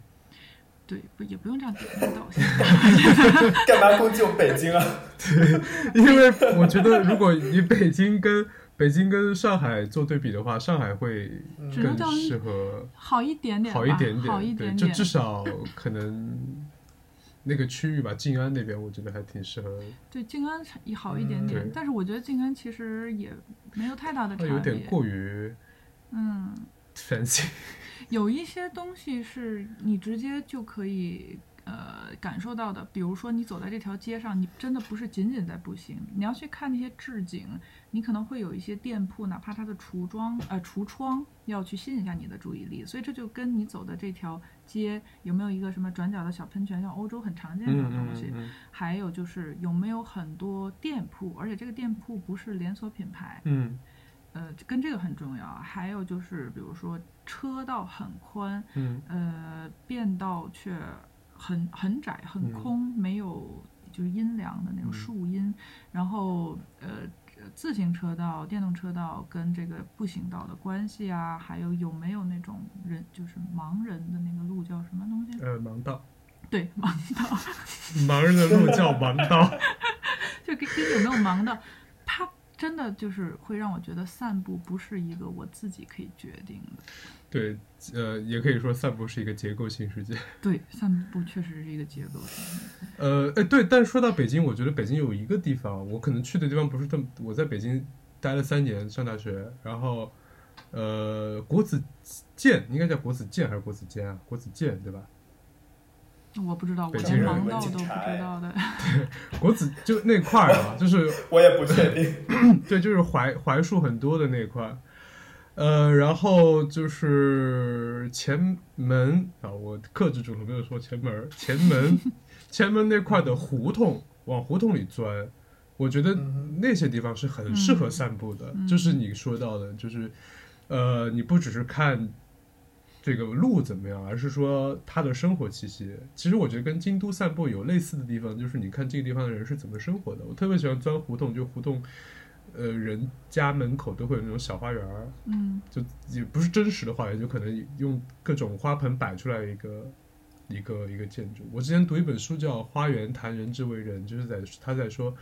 对，不也不用这样点名道姓。<laughs> 干嘛攻击我北京啊？因为我觉得如果以北京跟北京跟上海做对比的话，上海会更适合好一点点，好一点点好一点点。就至少可能那个区域吧，静安那边我觉得还挺适合，对静安也好一点嗯点，对但是我觉得静安其实也没有太大的差别。有点过于嗯，fancy。<laughs> 有一些东西是你直接就可以呃感受到的，比如说你走在这条街上，你真的不是仅仅在步行，你要去看那些置景，你可能会有一些店铺，哪怕它的橱窗呃橱窗要去吸引一下你的注意力，所以这就跟你走的这条街有没有一个什么转角的小喷泉，像欧洲很常见的嗯东西，嗯嗯还有就是有没有很多店铺，而且这个店铺不是连锁品牌，嗯呃，跟这个很重要。还有就是，比如说车道很宽，嗯呃，便道却很很窄、很嗯空，没有就是阴凉的那种嗯树荫。然后呃，自行车道、电动车道跟这个步行道的关系啊，还有有没有那种人就是盲人的那个路叫什么东西？呃，盲道，<laughs> 对，盲道，盲人的路叫盲道。<laughs> 就跟跟有没有盲道，它真的就是会让我觉得散步不是一个我自己可以决定的。对，呃，也可以说散步是一个结构性事件。<laughs> 对，散步确实是一个结构性的。呃，哎，对，但说到北京，我觉得北京有一个地方，我可能去的地方不是这么，我在北京待了三年，上大学，然后，呃，国子监应该叫国子监还是国子监啊？国子监对吧？我不知道，我连北京人盲道都不知道的。<laughs> 国子就那块儿啊，就是我也不确定。<clears throat> 对，就是槐槐树很多的那块儿，呃，然后就是前门啊，我克制住了，没有说前门儿，前门，<laughs> 前门那块的胡同，往胡同里钻，我觉得嗯那些地方是很适合散步的，嗯就是你说到的，就是呃，你不只是看。这个路怎么样，而是说他的生活气息。其实我觉得跟京都散步有类似的地方，就是你看这个地方的人是怎么生活的。我特别喜欢钻胡同，就胡同，呃，人家门口都会有那种小花园儿，嗯就也不是真实的花园，就可能用各种花盆摆出来一个一个一个建筑。我之前读一本书叫《花园谈人之为人》，就是在他在说，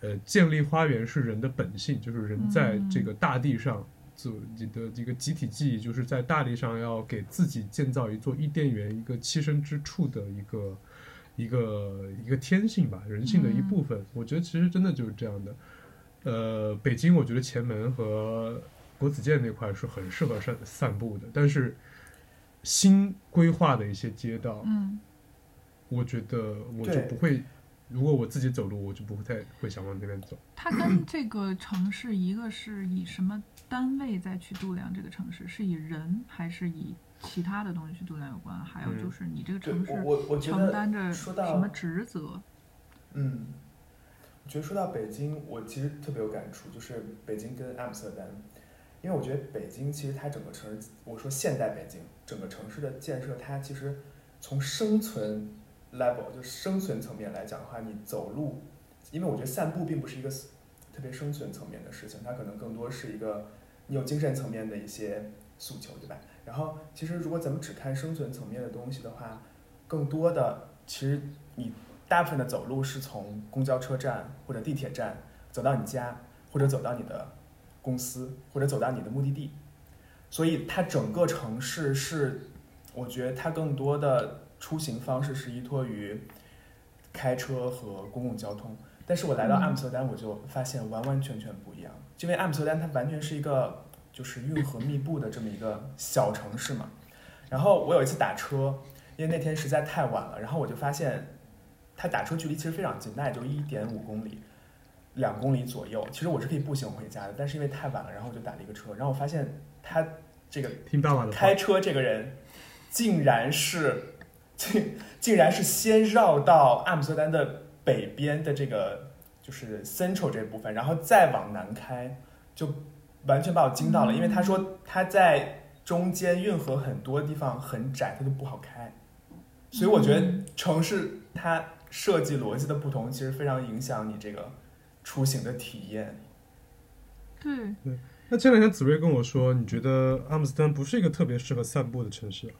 呃，建立花园是人的本性，就是人在这个大地上。做你的一个集体记忆，就是在大地上要给自己建造一座伊甸园，一个栖身之处的一个一个一个天性吧，人性的一部分。我觉得其实真的就是这样的。呃，北京我觉得前门和国子监那块是很适合散散步的，但是新规划的一些街道，嗯我觉得我就不会。如果我自己走路，我就不会太会想往那边走。它跟这个城市，一个是以什么单位再去度量这个城市，是以人还是以其他的东西去度量有关？还有就是你这个城市我我承担着得说到什么职责？嗯，觉得说到北京，我其实特别有感触，就是北京跟阿姆斯特丹，因为我觉得北京其实它整个城市，我说现代北京整个城市的建设，它其实从生存 level 就生存层面来讲的话，你走路，因为我觉得散步并不是一个特别生存层面的事情，它可能更多是一个你有精神层面的一些诉求，对吧？然后其实如果咱们只看生存层面的东西的话，更多的其实你大部分的走路是从公交车站或者地铁站走到你家，或者走到你的公司，或者走到你的目的地，所以它整个城市是，我觉得它更多的出行方式是依托于开车和公共交通。但是我来到阿姆斯特丹，我就发现完完全全不一样，因为阿姆斯特丹它完全是一个就是运河密布的这么一个小城市嘛。然后我有一次打车，因为那天实在太晚了，然后我就发现它打车距离其实非常近，那也就一点五公里，两公里左右。其实我是可以步行回家的，但是因为太晚了，然后我就打了一个车，然后我发现他这个听爸爸的开，车这个人，竟然是竟竟然是先绕到阿姆斯特丹的北边的这个就是 Central 这部分，然后再往南开，就完全把我惊到了，因为他说他在中间运河很多地方很窄，他就不好开，所以我觉得城市它设计逻辑的不同，其实非常影响你这个出行的体验。对，那前两天子睿跟我说，你觉得阿姆斯特丹不是一个特别适合散步的城市？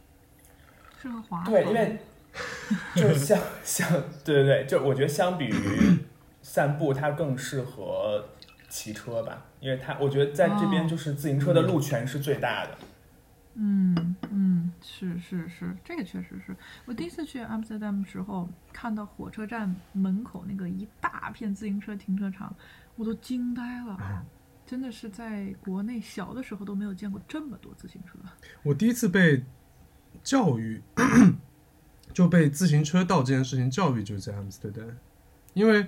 适合滑对，因为 <laughs> 就相相对对对，就我觉得相比于散步，它更适合骑车吧，因为它我觉得在这边哦就是自行车的路权是最大的。嗯嗯嗯，是是是，这个确实是我第一次去阿姆斯特丹的时候，看到火车站门口那个一大片自行车停车场，我都惊呆了。真的是在国内小的时候都没有见过这么多自行车。我第一次被教育，<coughs> 就被自行车道这件事情教育，就是在阿姆斯特丹，因为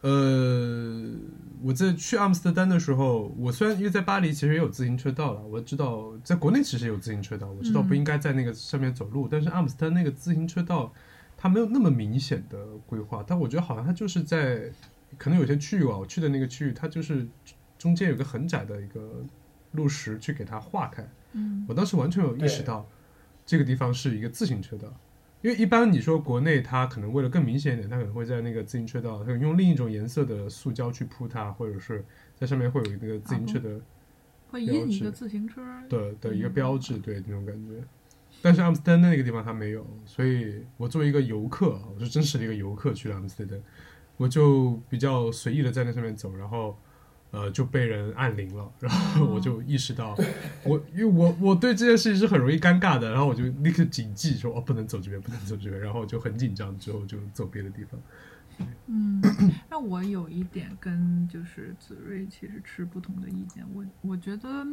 呃，我在去阿姆斯特丹的时候，我虽然因为在巴黎其实也有自行车道了，我知道在国内其实有自行车道，我知道不应该在那个上面走路，但是阿姆斯特丹那个自行车道它没有那么明显的规划，但我觉得好像它就是在可能有些区域啊，我去的那个区域，它就是中间有个很窄的一个路石去给它划开。嗯我当时完全有意识到，这个地方是一个自行车道，因为一般你说国内它可能为了更明显一点，它可能会在那个自行车道，它用另一种颜色的塑胶去铺它，或者是在上面会有一个自行车的会印一个自行车。的的一个嗯标志，对那种感觉。但是阿姆斯特丹那个地方它没有，所以我作为一个游客，我是真实的一个游客去了阿姆斯特丹，我就比较随意的在那上面走，然后呃就被人按铃了，然后我就意识到，我因为我我对这件事情是很容易尴尬的，然后我就立刻谨记说哦不能走这边，不能走这边，然后我就很紧张，之后就走别的地方。嗯，那我有一点跟就是子睿其实持不同的意见。我我觉得，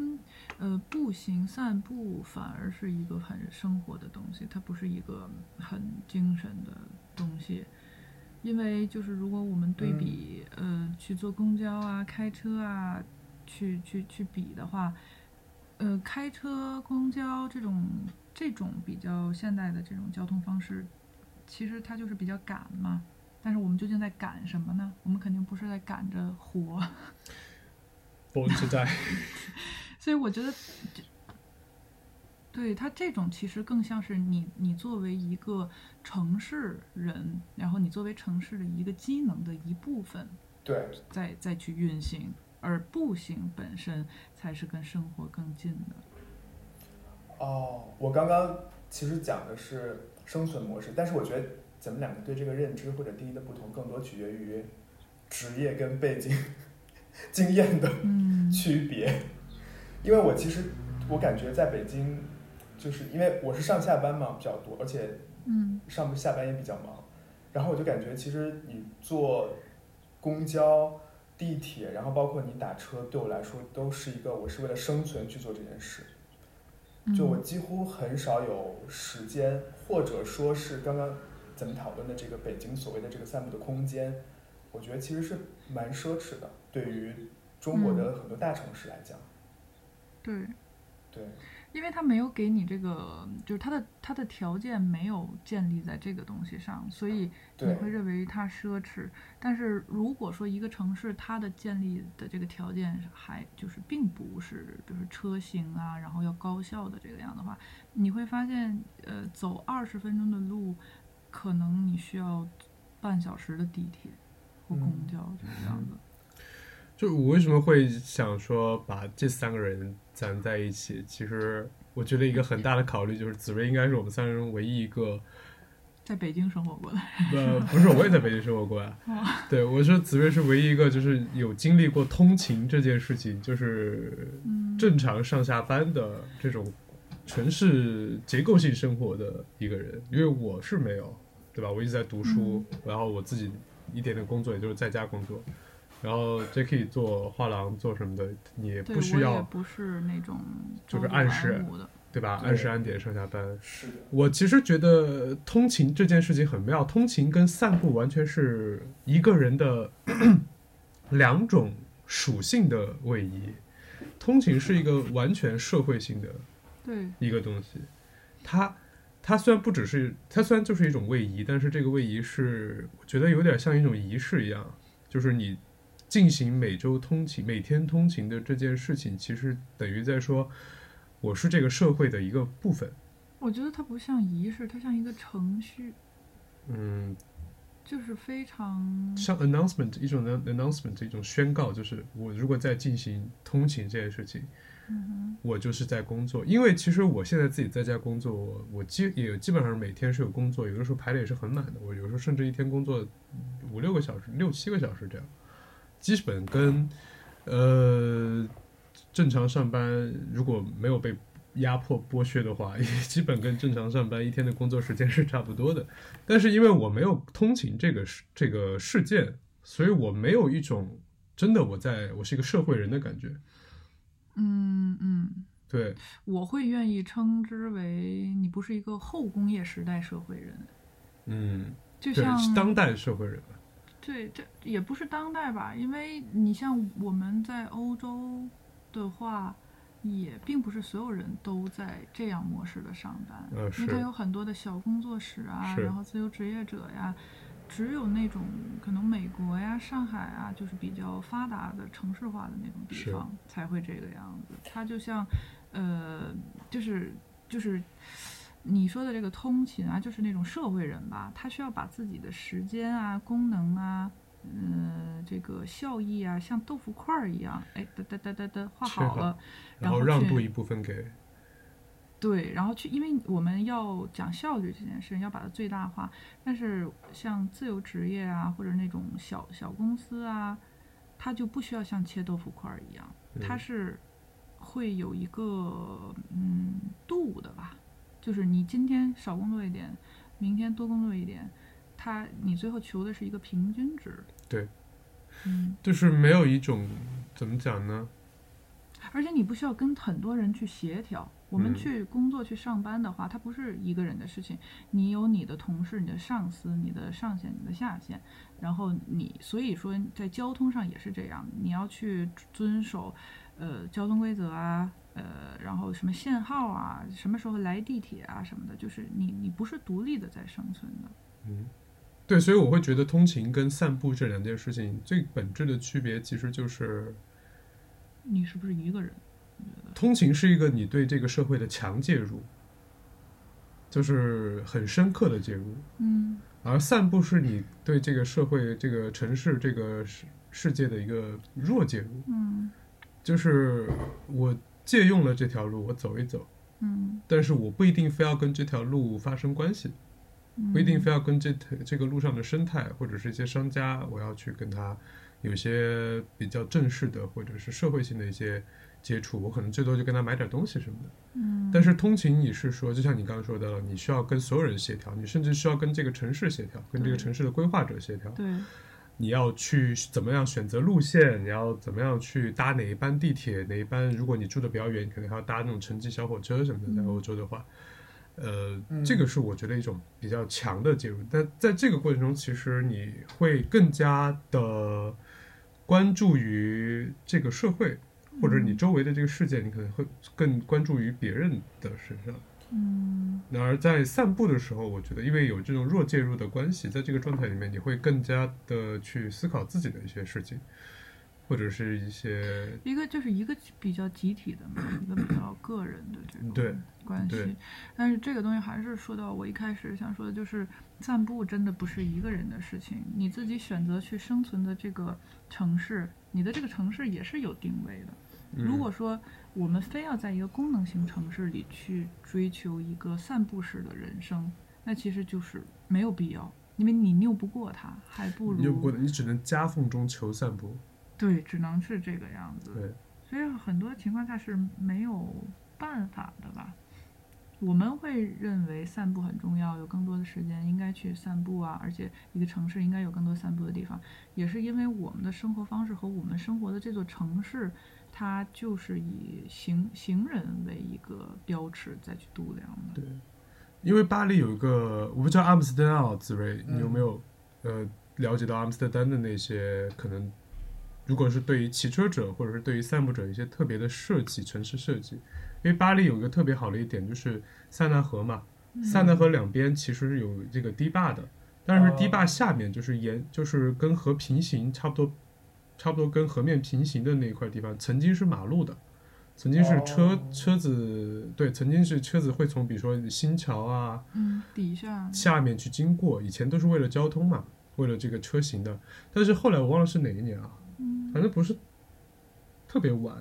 呃，步行散步反而是一个很生活的东西，它不是一个很精神的东西。因为就是如果我们对比，呃，去坐公交啊、开车啊，去去去比的话，呃，开车、公交这种这种比较现代的这种交通方式，其实它就是比较赶嘛。但是我们究竟在赶什么呢？我们肯定不是在赶着活，我知道，所以我觉得，对它这种其实更像是你你作为一个城市人，然后你作为城市的一个机能的一部分，对，再再去运行，而步行本身才是跟生活更近的。哦，我刚刚其实讲的是生存模式，但是我觉得咱们两个对这个认知或者定义的不同，更多取决于职业跟背景 <laughs> 经验的嗯区别。因为我其实我感觉在北京，就是因为我是上下班嘛比较多，而且嗯。上班下班也比较忙，然后我就感觉其实你坐公交、地铁，然后包括你打车，对我来说都是一个我是为了生存去做这件事。就我嗯几乎很少有时间，或者说是刚刚咱们讨论的这个北京所谓的这个散步的空间，我觉得其实是蛮奢侈的，对于中国的很多大城市来讲，对。对，因为他没有给你这个，就是他的他的条件没有建立在这个东西上，所以你会认为它奢侈。但是如果说一个城市它的建立的这个条件还就是并不是，比如说车型啊，然后要高效的这个样的话，你会发现，呃，走二十分钟的路，可能你需要半小时的地铁或公嗯交这个样子。就我为什么会想说把这三个人攒在一起？其实我觉得一个很大的考虑就是子睿应该是我们三个人唯一一个，在北京生活过的，呃，不是我也在北京生活过呀。对，我说子睿是唯一一个就是有经历过通勤这件事情，就是嗯，正常上下班的这种城市结构性生活的一个人，因为我是没有，对吧？我一直在读书，然后我自己一点点工作也就是在家工作，然后 Jacky 做画廊做什么的，你不需要，不是那种就是按时。对吧？按时按点上下班。是的，我其实觉得通勤这件事情很妙，通勤跟散步完全是一个人的 <clears throat> 两种属性的位移。通勤是一个完全社会性的对，一个东西，它它虽然不只是它虽然就是一种位移，但是这个位移是我觉得有点像一种仪式一样，就是你进行每周通勤、每天通勤的这件事情，其实等于在说我是这个社会的一个部分。我觉得它不像仪式，它像一个程序，嗯，就是非常像 announcement 一种 announcement 一种宣告，就是我如果在进行通勤这件事情，嗯我就是在工作。因为其实我现在自己在家工作，我我基也基本上每天是有工作，有的时候排的也是很满的，我有时候甚至一天工作五六个小时、六七个小时这样，基本跟呃，正常上班如果没有被压迫剥削的话，<laughs> 也基本跟正常上班一天的工作时间是差不多的。但是因为我没有通勤这个事这个事件，所以我没有一种真的我在我是一个社会人的感觉。嗯嗯，对，我会愿意称之为你不是一个后工业时代社会人，嗯，就像是当代社会人吧。对，这也不是当代吧，因为你像我们在欧洲的话，也并不是所有人都在这样模式的上班，呃因为它有很多的小工作室啊，然后自由职业者呀，只有那种可能美国呀、上海啊，就是比较发达的城市化的那种地方才会这个样子。它就像，呃，就是就是。你说的这个通勤啊，就是那种社会人吧，他需要把自己的时间啊、功能啊、呃，这个效益啊，像豆腐块儿一样，哎，哒哒哒哒哒画好好了，然后让渡一部分给对，然后去，因为我们要讲效率这件事，要把它最大化。但是像自由职业啊，或者那种小小公司啊，它就不需要像切豆腐块儿一样，它嗯是会有一个嗯度的吧，就是你今天少工作一点，明天多工作一点，他你最后求的是一个平均值。对，嗯，就是没有一种怎么讲呢？而且你不需要跟很多人去协调。我们嗯去工作、去上班的话，它不是一个人的事情。你有你的同事、你的上司、你的上线、你的下线，然后你，所以说在交通上也是这样，你要去遵守呃交通规则啊，呃，然后什么限号啊，什么时候来地铁啊什么的，就是你你不是独立的在生存的。嗯，对，所以我会觉得通勤跟散步这两件事情最本质的区别，其实就是你是不是一个人？通勤是一个你对这个社会的强介入，就是很深刻的介入，嗯而散步是你对这个社会、这个城市、这个世世界的一个弱介入，嗯就是我借用了这条路，我走一走，嗯但是我不一定非要跟这条路发生关系。嗯，不一定非要跟这这个路上的生态或者是一些商家，我要去跟他有些比较正式的或者是社会性的一些接触，我可能最多就跟他买点东西什么的。嗯，但是通勤你是说，就像你刚刚说的，你需要跟所有人协调，你甚至需要跟这个城市协调，跟这个城市的规划者协调。对，你要去怎么样选择路线，你要怎么样去搭哪一班地铁，哪一班，如果你住的比较远，你可能还要搭那种城际小火车什么的，在嗯欧洲的话。呃，嗯这个是我觉得一种比较强的介入，但在这个过程中，其实你会更加的关注于这个社会，或者你周围的这个世界，你可能会更关注于别人的身上。嗯然而在散步的时候，我觉得因为有这种弱介入的关系，在这个状态里面，你会更加的去思考自己的一些事情，或者是一些一个就是一个比较集体的嘛，一个比较个人的这种对关系。但是这个东西还是说到我一开始想说的，就是散步真的不是一个人的事情。你自己选择去生存的这个城市，你的这个城市也是有定位的。如果说我们非要在一个功能型城市里去追求一个散步式的人生，那其实就是没有必要，因为你拗不过它，还不如你有过，你只能夹缝中求散步。对，只能是这个样子。对，所以很多情况下是没有办法的吧。我们会认为散步很重要，有更多的时间应该去散步啊，而且一个城市应该有更多散步的地方，也是因为我们的生活方式和我们生活的这座城市，它就是以行行人为一个标尺再去度量的。对，因为巴黎有一个，我不知道阿姆斯特丹啊，子睿，你有没有、呃了解到阿姆斯特丹的那些可能？如果是对于骑车者或者是对于散步者一些特别的设计，城市设计，因为巴黎有一个特别好的一点就是塞纳河嘛，塞纳河两边其实是有这个堤坝的，但是堤坝下面就是沿就是跟河平行，差不多差不多跟河面平行的那一块地方，曾经是马路的，曾经是车、哦。车子对，曾经是车子会从比如说新桥啊嗯，底下。下面去经过，以前都是为了交通嘛，为了这个车型的，但是后来我忘了是哪一年啊，嗯。反正不是特别晚，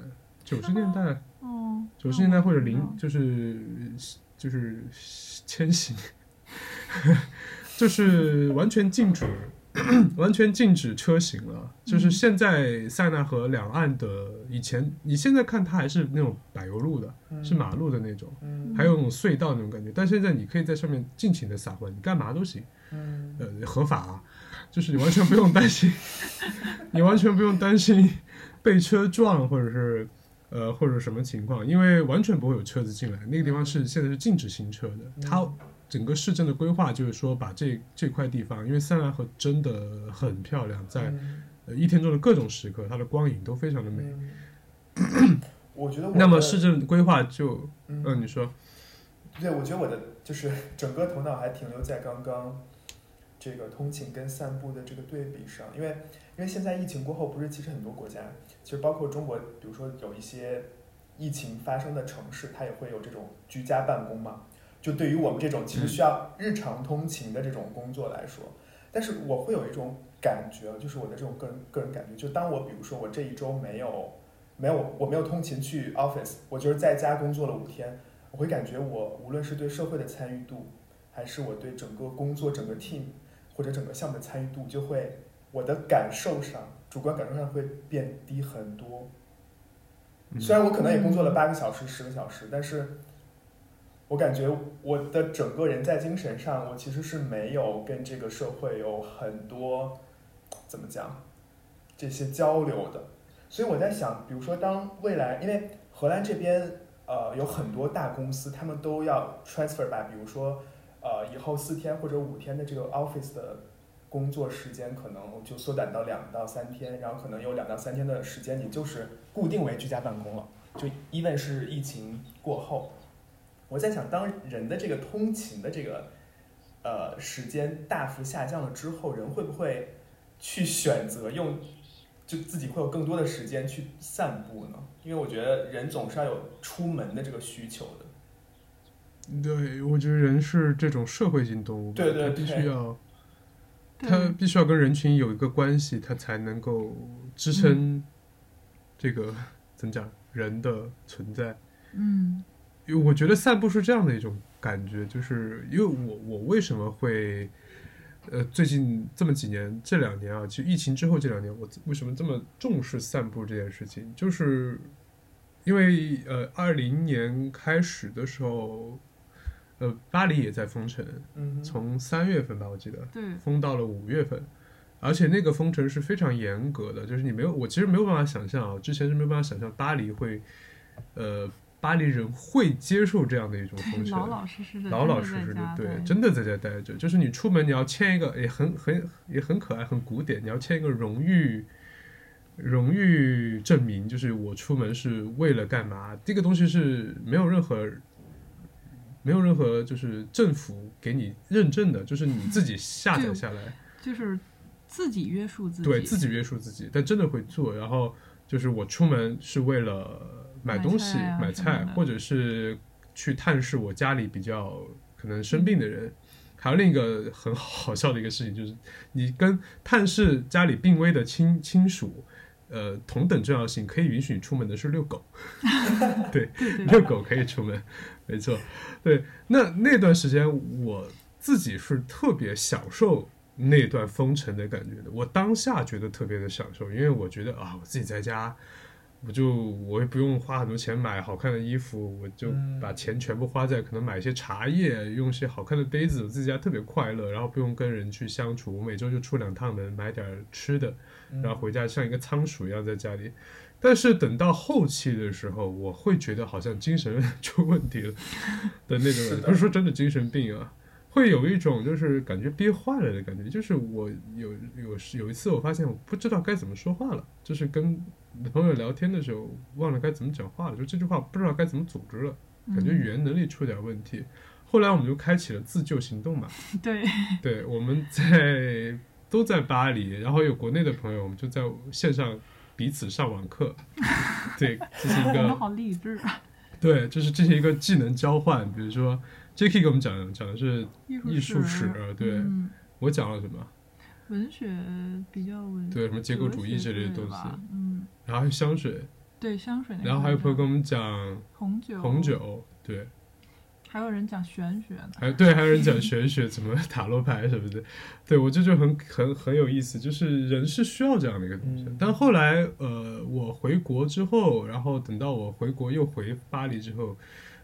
九十年代。哦，九十年代或者零就是就是迁徙，<laughs> 就是完全禁止 <clears throat> 完全禁止车型了。就是现在塞纳河两岸的以前，你现在看它还是那种柏油路的，是马路的那种，嗯还有那种隧道那种感觉。但现在你可以在上面尽情的撒欢，你干嘛都行。嗯呃，合法、啊，就是你完全不用担心，<laughs> 你完全不用担心被车撞或者是呃或者什么情况，因为完全不会有车子进来。那个地方是现在是禁止行车的，它整个市政的规划就是说把这这块地方，因为塞纳河真的很漂亮，在嗯呃一天中的各种时刻，它的光影都非常的美。嗯 <clears throat> 我觉得我那么市政规划就，嗯嗯，你说，对，我觉得我的就是 <laughs> 整个头脑还停留在刚刚这个通勤跟散步的这个对比上，因为因为现在疫情过后，不是其实很多国家，其实包括中国，比如说有一些疫情发生的城市，它也会有这种居家办公嘛。就对于我们这种其实需要日常通勤的这种工作来说，但是我会有一种感觉，就是我的这种个人个人感觉，就当我比如说我这一周没有没有我没有通勤去 office，我就是在家工作了五天。我会感觉我无论是对社会的参与度，还是我对整个工作、整个 team 或者整个项目的参与度，就会我的感受上，主观感受上会变低很多。嗯虽然我可能也工作了八个小时、十个小时，但是我感觉我的整个人在精神上，我其实是没有跟这个社会有很多怎么讲这些交流的。所以我在想，比如说当未来，因为荷兰这边呃有很多大公司，他们都要 transfer 吧，比如说呃以后四天或者五天的这个 office 的工作时间可能就缩短到两到三天，然后可能有两到三天的时间你就是固定为居家办公了，就 even 是疫情过后，我在想，当人的这个通勤的这个呃时间大幅下降了之后，人会不会去选择用就自己会有更多的时间去散步呢？因为我觉得人总是要有出门的这个需求的。对，我觉得人是这种社会性动物，对对他必须对要。对他必须要跟人群有一个关系，他才能够支撑这个、<laughs> 怎么讲人的存在。嗯我觉得散步是这样的一种感觉，就是因为我我为什么会呃最近这么几年这两年啊，其实疫情之后这两年，我为什么这么重视散步这件事情，就是因为呃二零年开始的时候，呃巴黎也在封城，嗯，从三月份吧，我记得。对封到了五月份，而且那个封城是非常严格的，就是你没有，我其实没有办法想象啊，之前是没有办法想象巴黎会，呃，巴黎人会接受这样的一种封对，城，老老实实的，老老实实的，对，真的在家待着，就是你出门你要签一个，也很很也很可爱，很古典，你要签一个荣誉。荣誉证明就是我出门是为了干嘛？这个东西是没有任何没有任何就是政府给你认证的，就是你自己下载 <laughs> 下来，就是自己约束自己，对自己约束自己，但真的会做。然后就是我出门是为了买东西、买菜或者是去探视我家里比较可能生病的人。还有另一个很好笑的一个事情，就是你跟探视家里病危的亲亲属，呃，同等重要性，可以允许你出门的是遛狗。<laughs> 对，遛狗可以出门，没错。对，那那段时间我自己是特别享受那段封城的感觉的。我当下觉得特别的享受，因为我觉得啊，我自己在家，我就我也不用花很多钱买好看的衣服，我就嗯把钱全部花在可能买一些茶叶，用一些好看的杯子，我自己家特别快乐，然后不用跟人去相处。我每周就出两趟门，买点吃的，嗯然后回家像一个仓鼠一样在家里。但是等到后期的时候，我会觉得好像精神 <laughs> 出问题了的那种，<laughs> 是的不是说真的精神病啊，会有一种就是感觉憋坏了的感觉。就是我有有有一次我发现我不知道该怎么说话了，就是跟朋友聊天的时候忘了该怎么讲话了，就这句话不知道该怎么组织了，感觉嗯语言能力出点问题。后来我们就开启了自救行动嘛，<laughs> 对，对，我们在都在巴黎，然后有国内的朋友，我们就在线上彼此上网课，<laughs> 对，这是一个好励志啊！对，就是这是一个技能交换。比如说 Jacky 给我们讲讲的是艺艺术史，对、嗯我讲了什么，文学比较文，对，什么结构主义之类的东西，嗯，然后还有香水，对香水然后还有朋友跟我们讲红酒，红，酒，对，还有人讲玄学呢。还对，还有人讲玄学，怎么塔罗牌什么的，对我这就很很很有意思，就是人是需要这样的一个东西。嗯。但后来呃，我回国之后，然后等到我回国又回巴黎之后，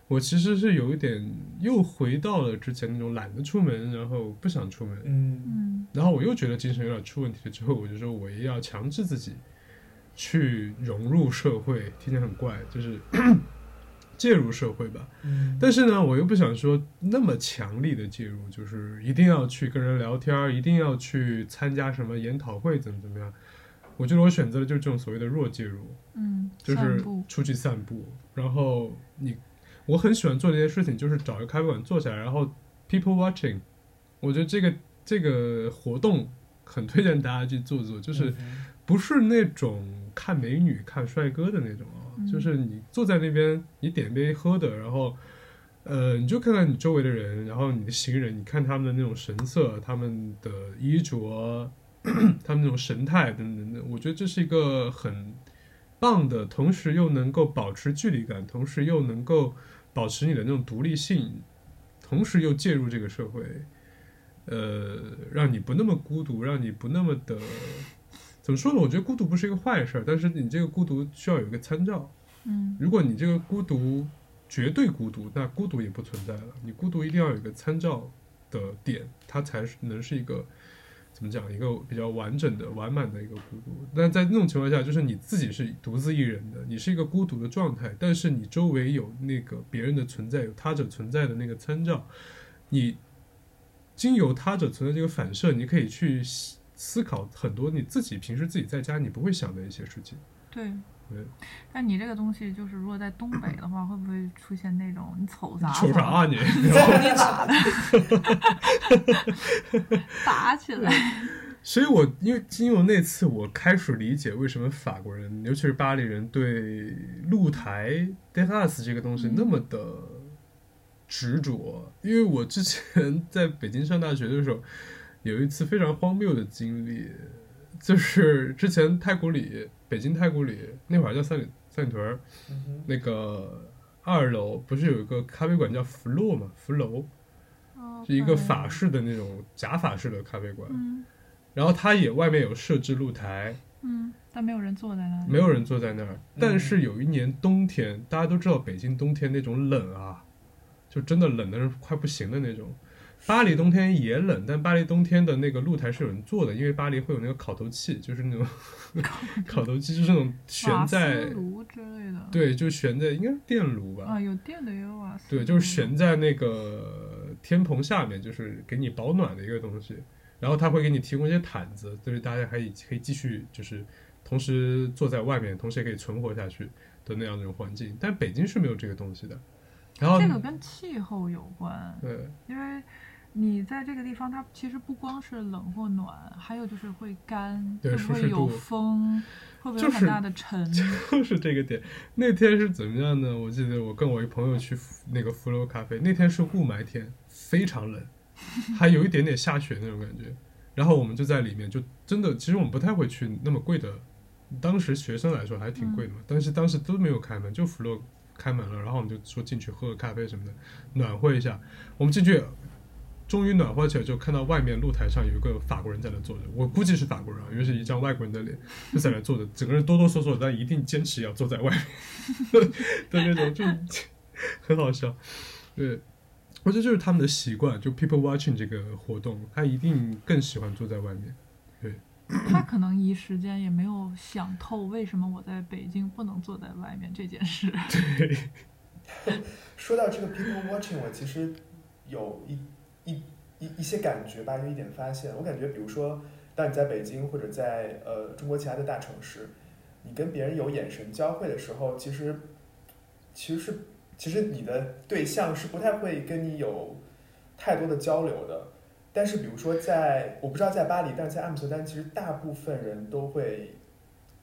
我其实是有一点又回到了之前那种懒得出门，然后不想出门，嗯。嗯。然后我又觉得精神有点出问题了，之后我就说我也要强制自己去融入社会，听起来很怪，就是 <coughs> 介入社会吧。嗯但是呢，我又不想说那么强力的介入，就是一定要去跟人聊天，一定要去参加什么研讨会，怎么怎么样。我觉得我选择的就是这种所谓的弱介入，嗯，就是出去散步，然后你，我很喜欢做这件事情，就是找一个咖啡馆坐下来，然后 people watching，我觉得这个这个活动很推荐大家去做做，就是嗯不是那种看美女、看帅哥的那种啊，嗯就是你坐在那边，你点杯喝的，然后，呃，你就看看你周围的人，然后你的行人，你看他们的那种神色、他们的衣着、他们那种神态等等等，我觉得这是一个很棒的，同时又能够保持距离感，同时又能够保持你的那种独立性，同时又介入这个社会，呃，让你不那么孤独，让你不那么的。怎么说呢？我觉得孤独不是一个坏事儿，但是你这个孤独需要有一个参照。嗯如果你这个孤独绝对孤独，那孤独也不存在了。你孤独一定要有一个参照的点，它才是能是一个怎么讲一个比较完整的、完满的一个孤独。但在那种情况下，就是你自己是独自一人的，你是一个孤独的状态，但是你周围有那个别人的存在，有他者存在的那个参照，你经由他者存在这个反射，你可以去思思考很多你自己平时自己在家你不会想的一些事情。对对。但你这个东西，就是如果在东北的话，会不会出现那种你瞅啥？瞅啥啊你？你咋的？<laughs> 打起来。所以我因为经由那次，我开始理解为什么法国人，尤其是巴黎人，对露台 terrace 这个东西嗯那么的执着。因为我之前在北京上大学的时候，有一次非常荒谬的经历，就是之前太古里，北京太古里那会儿叫三里三里屯儿，嗯那个二楼不是有一个咖啡馆叫福洛嘛？福楼是一个法式的那种假法式的咖啡馆，嗯然后它也外面有设置露台，嗯，但没有人坐在那儿。没有人坐在那儿。但是有一年冬天，大家都知道北京冬天那种冷啊，就真的冷的人快不行的那种。巴黎冬天也冷，但巴黎冬天的那个露台是有人坐的，因为巴黎会有那个烤头器，就是那种 <laughs> 烤头器，就是那种悬在炉之类的。对，就悬在应该是电炉吧，啊，有电的也有瓦斯。对，就是悬在那个天棚下面，就是给你保暖的一个东西。然后他会给你提供一些毯子，就是大家可以可以继续就是同时坐在外面，同时也可以存活下去的那样一种环境。但北京是没有这个东西的。然后这个跟气候有关，对因为你在这个地方，它其实不光是冷或暖，还有就是会干，对会不会有风，会不会有很大的尘？<laughs> 就是这个点。那天是怎么样呢？我记得我跟我一朋友去那个福楼咖啡，那天是雾霾天，非常冷，还有一点点下雪那种感觉。然后我们就在里面，就真的，其实我们不太会去那么贵的，当时学生来说还挺贵的嘛。但是当时都没有开门，就福楼开门了，然后我们就说进去喝个咖啡什么的，暖和一下。我们进去。终于暖和起来，就看到外面露台上有一个法国人在那坐着，我估计是法国人啊，因为是一张外国人的脸，<laughs> 就在那坐着，整个人哆哆嗦嗦，但一定坚持要坐在外面的那种，就很好笑。对，我觉得就是他们的习惯，就 people watching 这个活动，他一定更喜欢坐在外面。对他可能一时间也没有想透为什么我在北京不能坐在外面这件事。<laughs> 对说到这个 people watching，我其实有一一一一些感觉吧，有一点发现。我感觉，比如说，当你在北京或者在呃中国其他的大城市，你跟别人有眼神交汇的时候，其实其实是其实你的对象是不太会跟你有太多的交流的。但是，比如说在我不知道在巴黎，但是在阿姆斯特丹，其实大部分人都会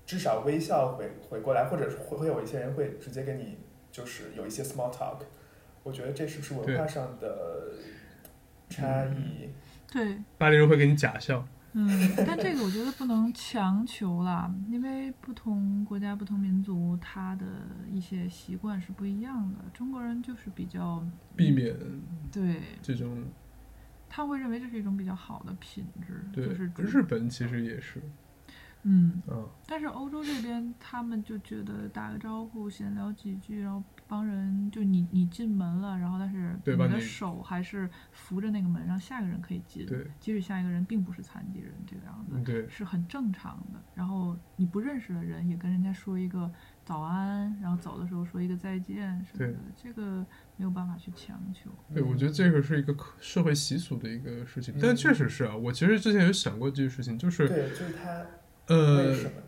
至少微笑回回过来，或者会会有一些人会直接跟你就是有一些 small talk。我觉得这是不是文化上的差异？对，巴黎人会给你假笑，嗯，但这个我觉得不能强求啦，因为不同国家、不同民族，他的一些习惯是不一样的。中国人就是比较避免对，这种他会认为这是一种比较好的品质，对就是日本其实也是嗯，啊，但是欧洲这边他们就觉得打个招呼、闲聊几句，然后帮人就你你进门了，然后但是你的对把你手还是扶着那个门，让下一个人可以进，对即使下一个人并不是残疾人这个样子。是很正常的。然后你不认识的人也跟人家说一个早安，然后走的时候说一个再见什么的，这个没有办法去强求。对，我觉得这个是一个可社会习俗的一个事情，但嗯确实是啊，我其实之前有想过这个事情，就是对，就是他呃为，什么呢？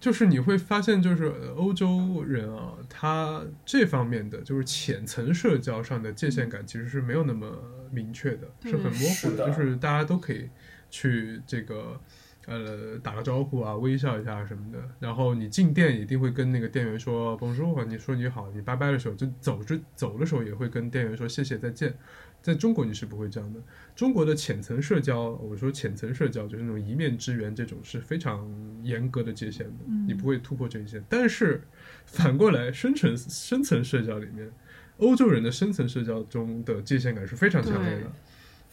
就是你会发现，就是呃欧洲人啊，他这方面的就是浅层社交上的界限感其实是没有那么明确的，是很模糊是的就是大家都可以去这个呃打个招呼啊，微笑一下什么的。然后你进店一定会跟那个店员说 bonjour，你说你好，你拜拜的时候就走着走的时候也会跟店员说谢谢再见。在中国你是不会这样的。中国的浅层社交，我说浅层社交就是那种一面之缘，这种是非常严格的界限的，嗯你不会突破这一线。但是反过来，深层深层社交里面，欧洲人的深层社交中的界限感是非常强烈的。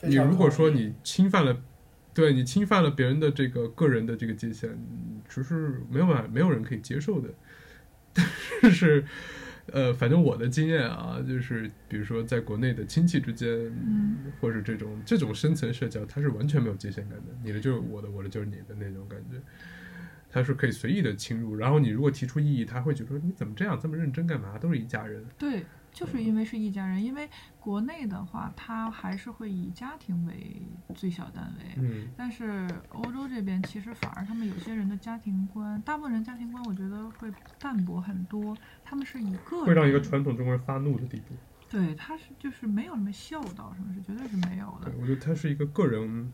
你如果说你侵犯了，对你侵犯了别人的这个个人的这个界限，嗯只是没有办法，没有人可以接受的。但是，呃，反正我的经验啊，就是比如说在国内的亲戚之间，嗯或者这种这种深层社交，它是完全没有界限感的，你的就是我的，我的就是你的那种感觉。它是可以随意的侵入，然后你如果提出异议，他会觉得说你怎么这样这么认真干嘛？都是一家人。对，就是因为是一家人，因为国内的话，他还是会以家庭为最小单位。嗯，但是欧洲这边其实反而他们有些人的家庭观，大部分人家庭观我觉得会淡薄很多，他们是以个人会让一个传统中国人发怒的地步。对，他是就是没有什么孝道什么是绝对是没有的对，。我觉得他是一个个人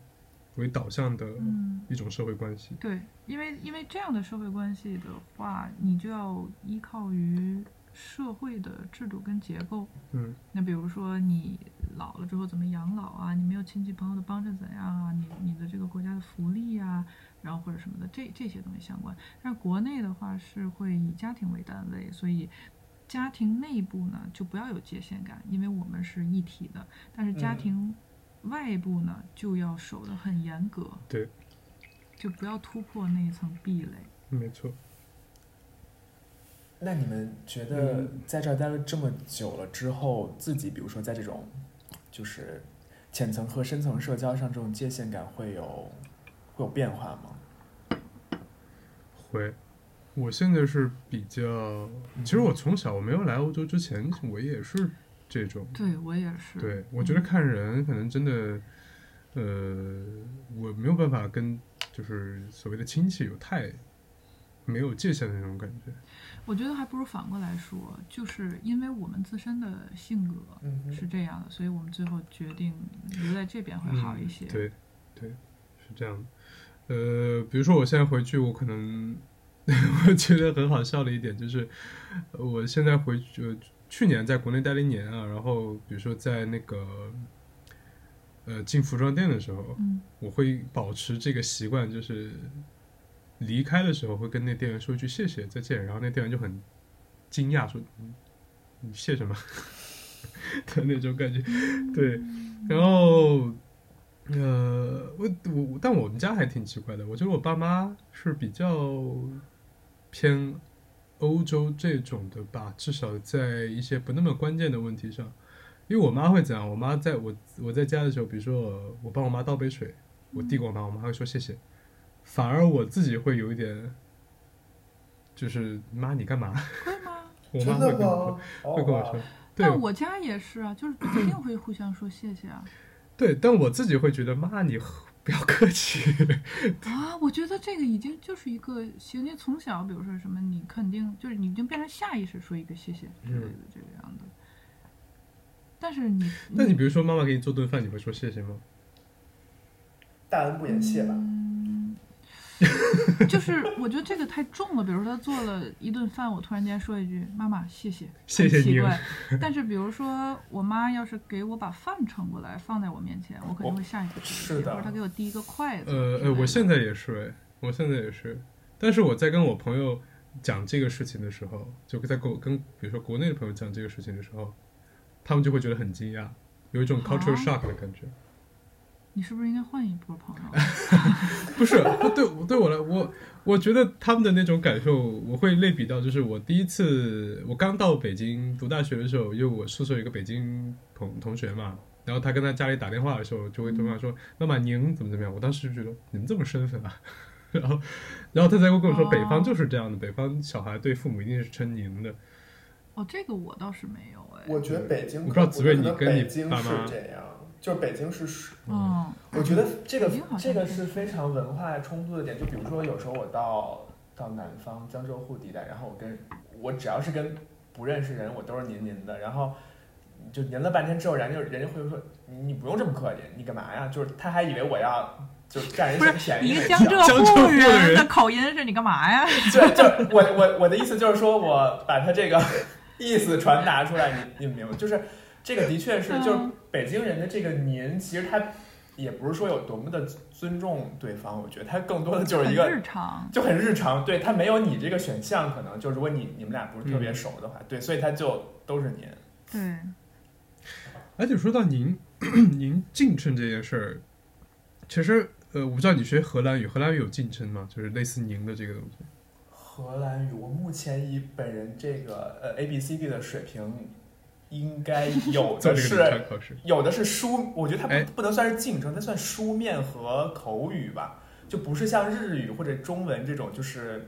为导向的嗯，一种社会关系。对，因为因为这样的社会关系的话，你就要依靠于社会的制度跟结构。嗯，那比如说你老了之后怎么养老啊？你没有亲戚朋友的帮衬怎样啊？你你的这个国家的福利啊、然后或者什么的，这这些东西相关。但是国内的话是会以家庭为单位，所以家庭内部呢就不要有界限感，因为我们是一体的。但是家嗯庭外部呢就要守得很严格，对，就不要突破那一层壁垒。没错。那你们觉得嗯在这儿待了这么久了之后，自己比如说在这种就是浅层和深层社交上，这种界限感会有会有变化吗？会，我现在是比较，其实我从小我没有来欧洲之前，我也是这种。对我也是。对，我觉得看人可能真的，呃，我没有办法跟就是所谓的亲戚有太没有界限的那种感觉。我觉得还不如反过来说，就是因为我们自身的性格是这样的，所以我们最后决定留在这边会好一些。嗯对，对，是这样的。呃，比如说我现在回去，我可能 <laughs> 我觉得很好笑的一点就是，呃我现在回去，呃去年在国内待了一年啊，然后比如说在那个呃进服装店的时候，嗯我会保持这个习惯，就是离开的时候会跟那店员说一句谢谢再见，然后那店员就很惊讶说你你谢什么 <laughs> 的那种感觉，对，然后呃我我但我们家还挺奇怪的，我觉得我爸妈是比较偏欧洲这种的吧，至少在一些不那么关键的问题上。因为我妈会怎样？我妈在我我在家的时候，比如说我我帮我妈倒杯水，我递给我妈，我妈会说谢谢。反而我自己会有一点，就是妈你干嘛？<laughs> 会吗？我妈会跟我会跟我说，对但我家也是啊，就是一定会互相说谢谢啊。<coughs> 对，但我自己会觉得妈你不要客气。啊，我觉得这个已经就是一个行为，从小比如说什么，你肯定就是你已经变成下意识说一个谢谢之类的这个样子。但是你，那你比如说妈妈给你做顿饭，你会说谢谢吗？大恩不言谢吧。嗯，<laughs> 就是我觉得这个太重了。比如说他做了一顿饭，我突然间说一句“妈妈，谢谢 <laughs> ”，谢谢你很奇怪。但是比如说我妈要是给我把饭盛过来放在我面前，我肯定会下意识是的或者她给我递一个筷子。呃呃，我现在也是哎，我现在也是，但是我在跟我朋友讲这个事情的时候，就在跟我跟比如说国内的朋友讲这个事情的时候，他们就会觉得很惊讶，有一种 cultural 啊 shock 的感觉。你是不是应该换一波朋友？<laughs> 不是，对我对我来，我我觉得他们的那种感受，我会类比到，就是我第一次我刚到北京读大学的时候，因为我宿舍有一个北京同同学嘛，然后他跟他家里打电话的时候，就会对妈说：“妈妈，您怎么怎么样？”我当时就觉得你们这么生分啊，<laughs> 然后然后他才会跟我说，哦北方就是这样的，北方小孩对父母一定是称您的。哦，这个我倒是没有哎。我觉得北京，我不知道紫薇我觉得你跟你北京是爸妈这样，就是北京是属嗯，我觉得这个这个是是非常文化冲突的点，就比如说有时候我到到南方江浙沪地带，然后我跟我只要是跟不认识人，我都是您您的，然后就您了半天之后，人家人家会说你你不用这么客气，你干嘛呀？就是他还以为我要就占人便宜一，个江浙沪人人的口音是你干嘛呀？<laughs> 对就我我我的意思就是说我把他这个 <laughs> 意思传达出来，你你明白？就是这个的确是，嗯就是北京人的这个您，其实他也不是说有多么的尊重对方，我觉得他更多的就是一个日常。就很日常，对他没有你这个选项，可能就如果你你们俩不是特别熟的话，对，所以他就都是您。对，而且说到您 <coughs> 您敬称这件事儿，其实呃，我不知道你学荷兰语，荷兰语有敬称吗？就是类似您的这个东西。荷兰语，我目前以本人这个呃 A B C D 的水平，应该有的是。有的是书，我觉得它哎不不能算是竞争，它算书面和口语吧，就不是像日语或者中文这种，就是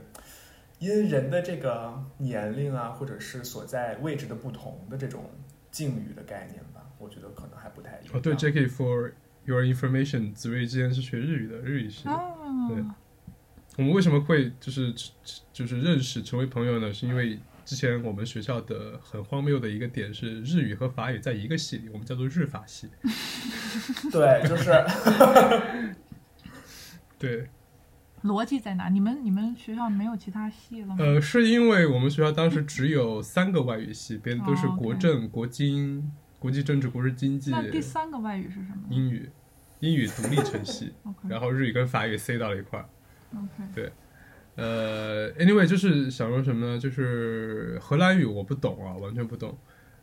因人的这个年龄啊，或者是所在位置的不同的这种敬语的概念吧，我觉得可能还不太一样。哦，对，Jackie for your information，紫薇之前是学日语的，日语系的。对啊，我们为什么会就是就是认识成为朋友呢？是因为之前我们学校的很荒谬的一个点是日语和法语在一个系里，我们叫做日法系。<laughs> 对，就是 <laughs> 对，逻辑在哪？你们你们学校没有其他系了吗？呃，是因为我们学校当时只有三个外语系，别的都是国政、国经、国际政治、国际经济、那第三个外语是什么英语，英语独立成系 <laughs> 然后日语跟法语塞到了一块儿。OK，呃，anyway，就是想说什么呢？就是荷兰语我不懂啊，完全不懂。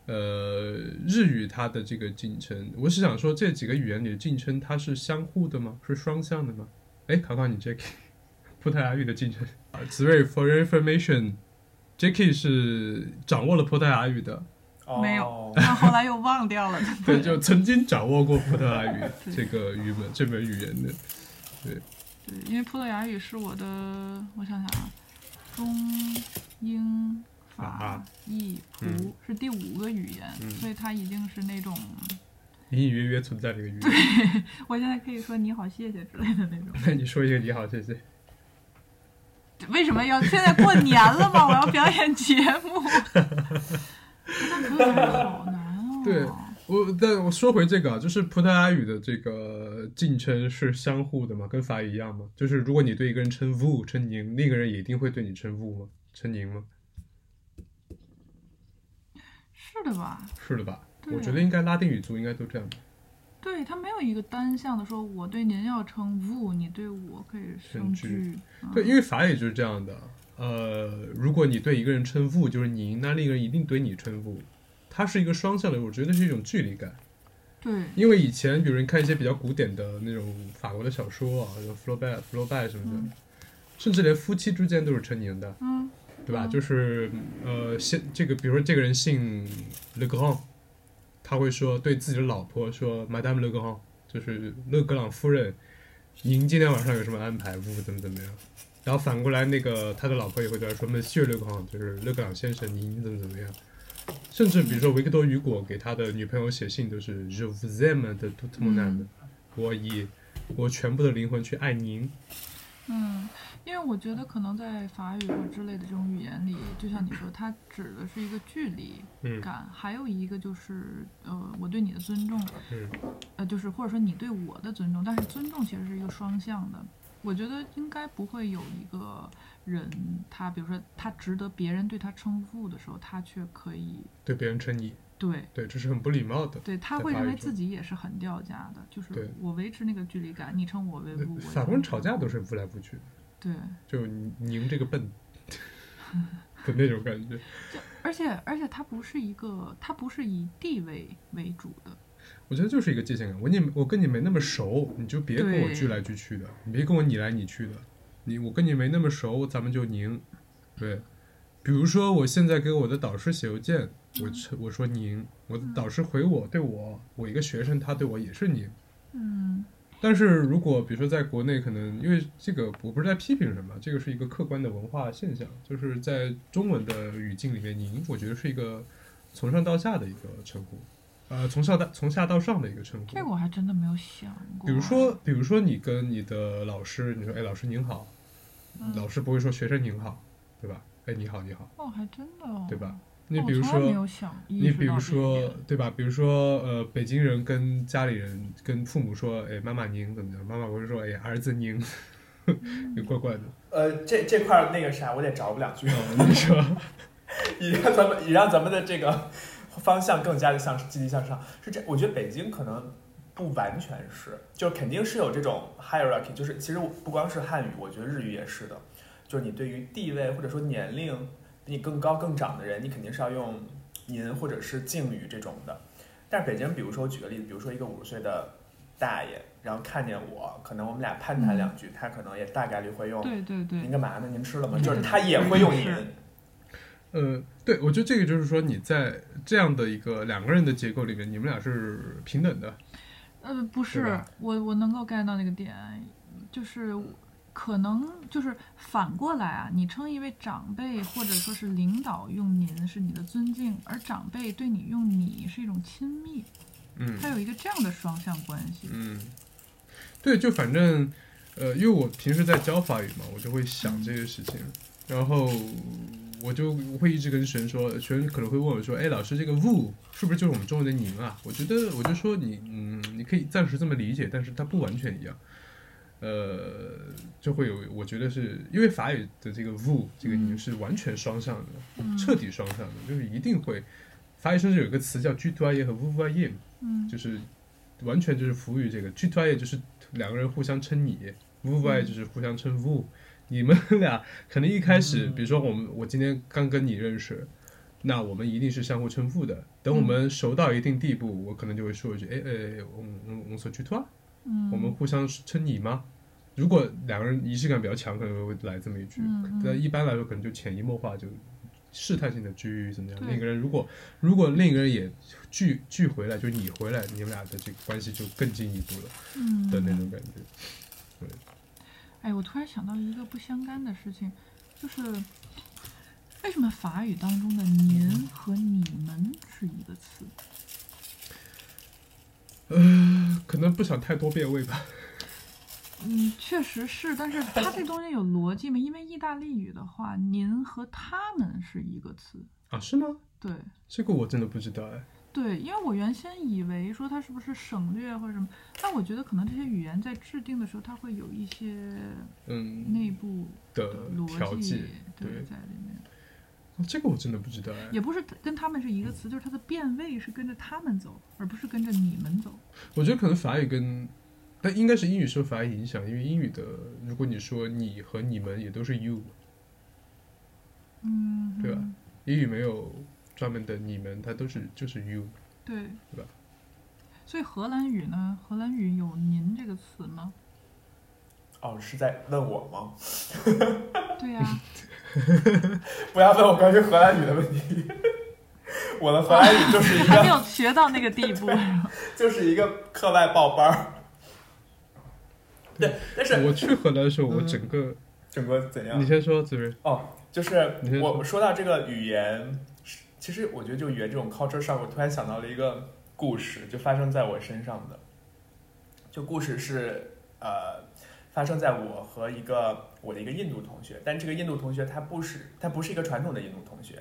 呃，日语它的这个进程，我是想说这几个语言里的进程它是相互的吗？是双向的吗？哎，考考你 Jackie，<laughs> 葡萄牙语的敬称。紫瑞，for your information，Jackie 是掌握了葡萄牙语的，没有哦那后来又忘掉了。<laughs> 对，就曾经掌握过葡萄牙语 <laughs> 这个语门这门语言的。对，因为葡萄牙语是我的，我想想啊，中英法法意葡、嗯是第五个语言，嗯所以它已经是那种，隐隐约约存在的一个语言。对 <laughs> 我现在可以说你好谢谢之类的那种。那 <laughs> 你说一个你好，谢谢。为什么要现在过年了嘛？我要表演节目。那葡萄牙语好难哦。对我，但我说回这个啊，就是葡萄牙语的这个敬称是相互的嘛？跟法语一样嘛？就是如果你对一个人称 vous 称您，另一个人也一定会对你称 vous 吗？称您吗？是的吧？是的吧？我觉得应该拉丁语族应该都这样吧。对，他没有一个单向的说，我对您要称 vous，你对我可以升升句句。嗯对，因为法语就是这样的。呃，如果你对一个人称 vous 就是您，那另一个人一定对你称 vous，它是一个双向的，我觉得是一种距离感。对，因为以前，比如你看一些比较古典的那种法国的小说啊，有 Flaubert、Flaubert 什么的，嗯甚至连夫妻之间都是成年的。嗯，对吧？嗯就是呃，现这个，比如说这个人姓 Le Grand，他会说对自己的老婆说 Madame Le Grand，就是勒格朗夫人，您今天晚上有什么安排？不怎么怎么样？然后反过来，那个他的老婆也会对他说 Monsieur Le Grand，就是勒格朗先生，您怎么怎么样？甚至比如说维克多·雨果给他的女朋友写信都是 Je vous aime de toute mon âme，、我以我全部的灵魂去爱您。嗯，因为我觉得可能在法语或之类的这种语言里，就像你说，它指的是一个距离嗯。感，还有一个就是呃，我对你的尊重，嗯。呃，就是或者说你对我的尊重，但是尊重其实是一个双向的。我觉得应该不会有一个人，他比如说他值得别人对他称呼的时候，他却可以对别人称你，对对，这是很不礼貌的。对，他会认为自己也是很掉价的，就是我维持那个距离感，你称我为对不，我法国人吵架都是扶来扶去，对，就您这个笨 <laughs> 的那种感觉。就而且而且他不是一个，他不是以地位为主的，我觉得就是一个界限感。我你我跟你没那么熟，你就别跟我对聚来聚去的，你别跟我你来你去的。你我跟你没那么熟，咱们就您。对，比如说我现在给我的导师写邮件，我我说您，我的导师回我对我，我一个学生他对我也是您。嗯但是如果比如说在国内，可能因为这个我不是在批评什么，这个是一个客观的文化现象，就是在中文的语境里面，您我觉得是一个从上到下的一个称呼，呃，从上到从下到上的一个称呼。这个我还真的没有想过。比如说，比如说你跟你的老师，你说，哎，老师您好，嗯老师不会说学生您好，对吧？哎，你好，你好，哦，还真的、哦，对吧？你哦比如说，你比如说，对吧？比如说，呃，北京人跟家里人、跟父母说，哎，妈妈您怎么样？妈妈不会说，哎，儿子您，<laughs> 也怪怪的。呃，这这块儿那个啥，我得找补两句，<laughs> 你说，<laughs> 以让咱们以让咱们的这个方向更加的向积极向上。是这，我觉得北京可能不完全是，就肯定是有这种 hierarchy，就是其实不光是汉语，我觉得日语也是的，就是你对于地位或者说年龄比你更高更长的人，你肯定是要用您或者是敬语这种的。但是北京，比如说我举个例子，比如说一个五十岁的大爷，然后看见我，可能我们俩攀谈两句，他可能也大概率会用对对对您，干嘛呢？您吃了吗？就是他也会用您。是呃，对，我觉得这个就是说你在这样的一个两个人的结构里面，你们俩是平等的。呃，不是我我能够 get 到那个点，就是可能就是反过来啊，你称一位长辈或者说是领导用您是你的尊敬，而长辈对你用你是一种亲密，嗯它有一个这样的双向关系。嗯，对，就反正，呃，因为我平时在教法语嘛，我就会想这些事情，然后我就会一直跟学生说，学生可能会问我说，哎，老师，这个 vous 是不是就是我们中文的您啊？我觉得我就说你，嗯，你可以暂时这么理解，但是它不完全一样。呃，就会有，我觉得是因为法语的这个 vous 这个您是完全双向的，嗯彻底双向的，就是一定会。法语甚至有一个词叫 tu dois 和 vous voyez，嗯就是完全就是服务于这个 tu dois 就是两个人互相称你，vous voyez 就是互相称 vous。你们俩可能一开始，比如说我们我今天刚跟你认识，那我们一定是相互称呼的。等我们熟到一定地步，我可能就会说一句，哎哎，我我我说 tu dois，嗯，我们互相称你吗？如果两个人仪式感比较强，可能会来这么一句。但一般来说，可能就潜移默化，就试探性的居怎么样。对另一个人如果如果另一个人也聚聚回来，就你回来，你们俩的这个关系就更进一步了嗯的那种感觉。哎，我突然想到一个不相干的事情，就是为什么法语当中的“您”和“你们”是一个词？呃可能不想太多变味吧。嗯，确实是，但是它这东西有逻辑吗？因为意大利语的话，“您”和“他们”是一个词。啊，是吗？对这个我真的不知道哎。对，因为我原先以为说它是不是省略或者什么，但我觉得可能这些语言在制定的时候，它会有一些嗯内部的逻辑对对在里面。哦这个我真的不知道哎。也不是跟他们是一个词，就是它的变位是跟着他们走，而不是跟着你们走。我觉得可能法语跟，但应该是英语受法语影响，因为英语的，如果你说你和你们也都是 you，嗯，对吧英语没有专门的你们，它都是就是 you。对，对吧？所以荷兰语呢？荷兰语有“您”这个词吗？哦，是在问我吗？<laughs> 对呀、<laughs> 不要问我关于荷兰语的问题。<laughs> 我的荷兰语就是一还没，有学到那个地步。就是一个课外报班儿。对，但是我去荷兰的时候，我嗯整个，整个怎样你？先说，子睿。哦，就是说我我说到这个语言，其实我觉得就语言这种 culture 上，我突然想到了一个故事，就发生在我身上的。就故事是呃，发生在我和一个我的一个印度同学，但这个印度同学他不是他不是一个传统的印度同学，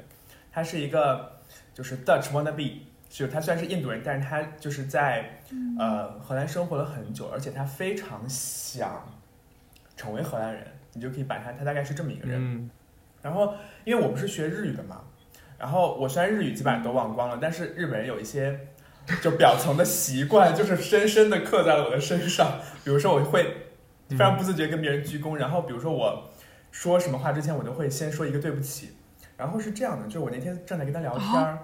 他是一个就是 Dutch wannabe，就他虽然是印度人，但是他就是在呃荷兰生活了很久，而且他非常想成为荷兰人，你就可以把他，他大概是这么一个人。嗯。然后因为我不是学日语的嘛，然后我虽然日语基本上都忘光了，但是日本人有一些 <laughs> 就表层的习惯，就是深深的刻在了我的身上。比如说我会非常不自觉跟别人鞠躬，然后比如说我说什么话之前，我都会先说一个对不起。然后是这样的，就是我那天正在跟他聊天儿，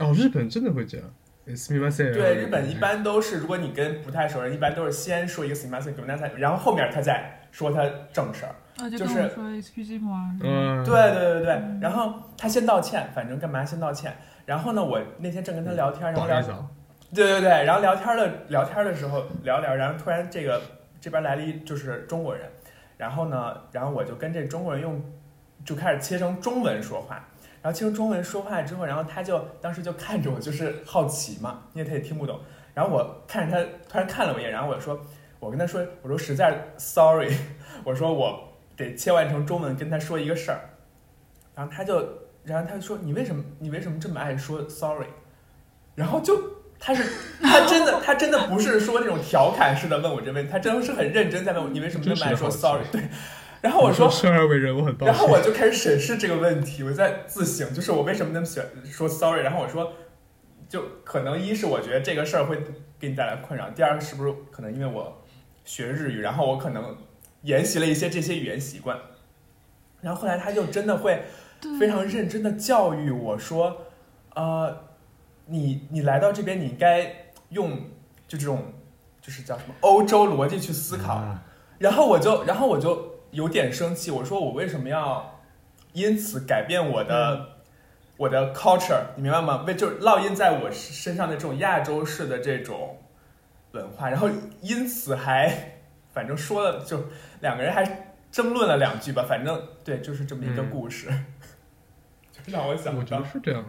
哦，日本真的会这样。すみません。对，日本一般都是，如果你跟不太熟人，一般都是先说一个 s i m a s e 然后后面他再说他正事儿。啊，就就是跟我说 excuse me 啊，嗯，对对对对，然后他先道歉，反正干嘛先道歉。然后呢，我那天正跟他聊天，然后聊不好意思啊。对对对，然后聊天的聊天的时候聊聊，然后突然这个这边来了一就是中国人，然后呢，然后我就跟这中国人用就开始切成中文说话， 然后切成中文说话之后，然后他就当时就看着我，就是好奇嘛，<laughs> 因为他也听不懂，然后我看着他突然看了我一眼，然后我说我跟他说我说实在 sorry，<laughs> 我说我得切换成中文跟他说一个事儿，然后他就然后他就说你为什么你为什么这么爱说 sorry，然后就。他是 <laughs> 他真的他真的不是说那种调侃式的问我这问题，他真的是很认真在问我你为什么这么爱说 sorry 对，然后我说生而为人，我很抱歉。然后我就开始审视这个问题，我在自省，就是我为什么那么喜欢说 sorry。然后我说，就可能一是我觉得这个事儿会给你带来困扰，第二个是不是可能因为我学日语，然后我可能沿袭了一些这些语言习惯。然后后来他就真的会非常认真的教育我说，呃，你你来到这边，你应该用就这种就是叫什么欧洲逻辑去思考。啊然后我就，然后我就有点生气，我说我为什么要因此改变我的、我的 culture，你明白吗？为就是烙印在我身上的这种亚洲式的这种文化，然后因此还反正说了，就两个人还争论了两句吧，反正对，就是这么一个嗯故事，就让我想到。我觉得，是这样的，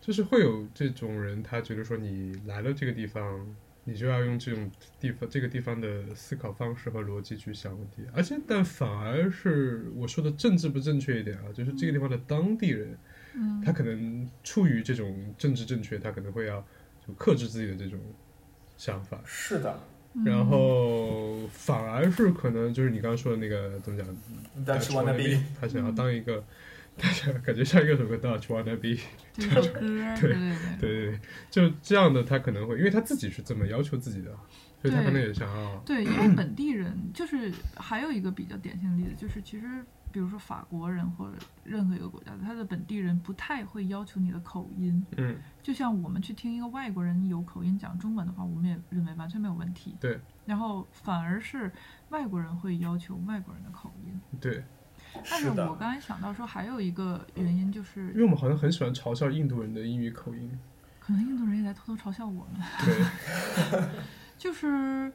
就是会有这种人，他觉得说你来了这个地方，你就要用这种地方这个地方的思考方式和逻辑去想问题，而且但反而是我说的政治不正确一点啊，就是这个地方的当地人，嗯。他可能出于这种政治正确，他可能会要就克制自己的这种想法，是的。嗯然后反而是可能就是你刚刚说的那个怎么讲，That's wanna be，他想要当一个，他想感觉像一个什么 Dutch wanna be。就一首歌，对对对。对对对，就这样的他可能会，因为他自己是这么要求自己的，所以他对可能也想要，对，因为本地人就是还有一个比较典型的例子，就是其实比如说法国人或者任何一个国家，他的本地人不太会要求你的口音。嗯，就像我们去听一个外国人有口音讲中文的话，我们也认为完全没有问题。对。然后反而是外国人会要求外国人的口音。对，但是我刚才想到说，还有一个原因就是因，为我们好像很喜欢嘲笑印度人的英语口音，可能印度人也在偷偷嘲笑我们。对，<laughs> 就是，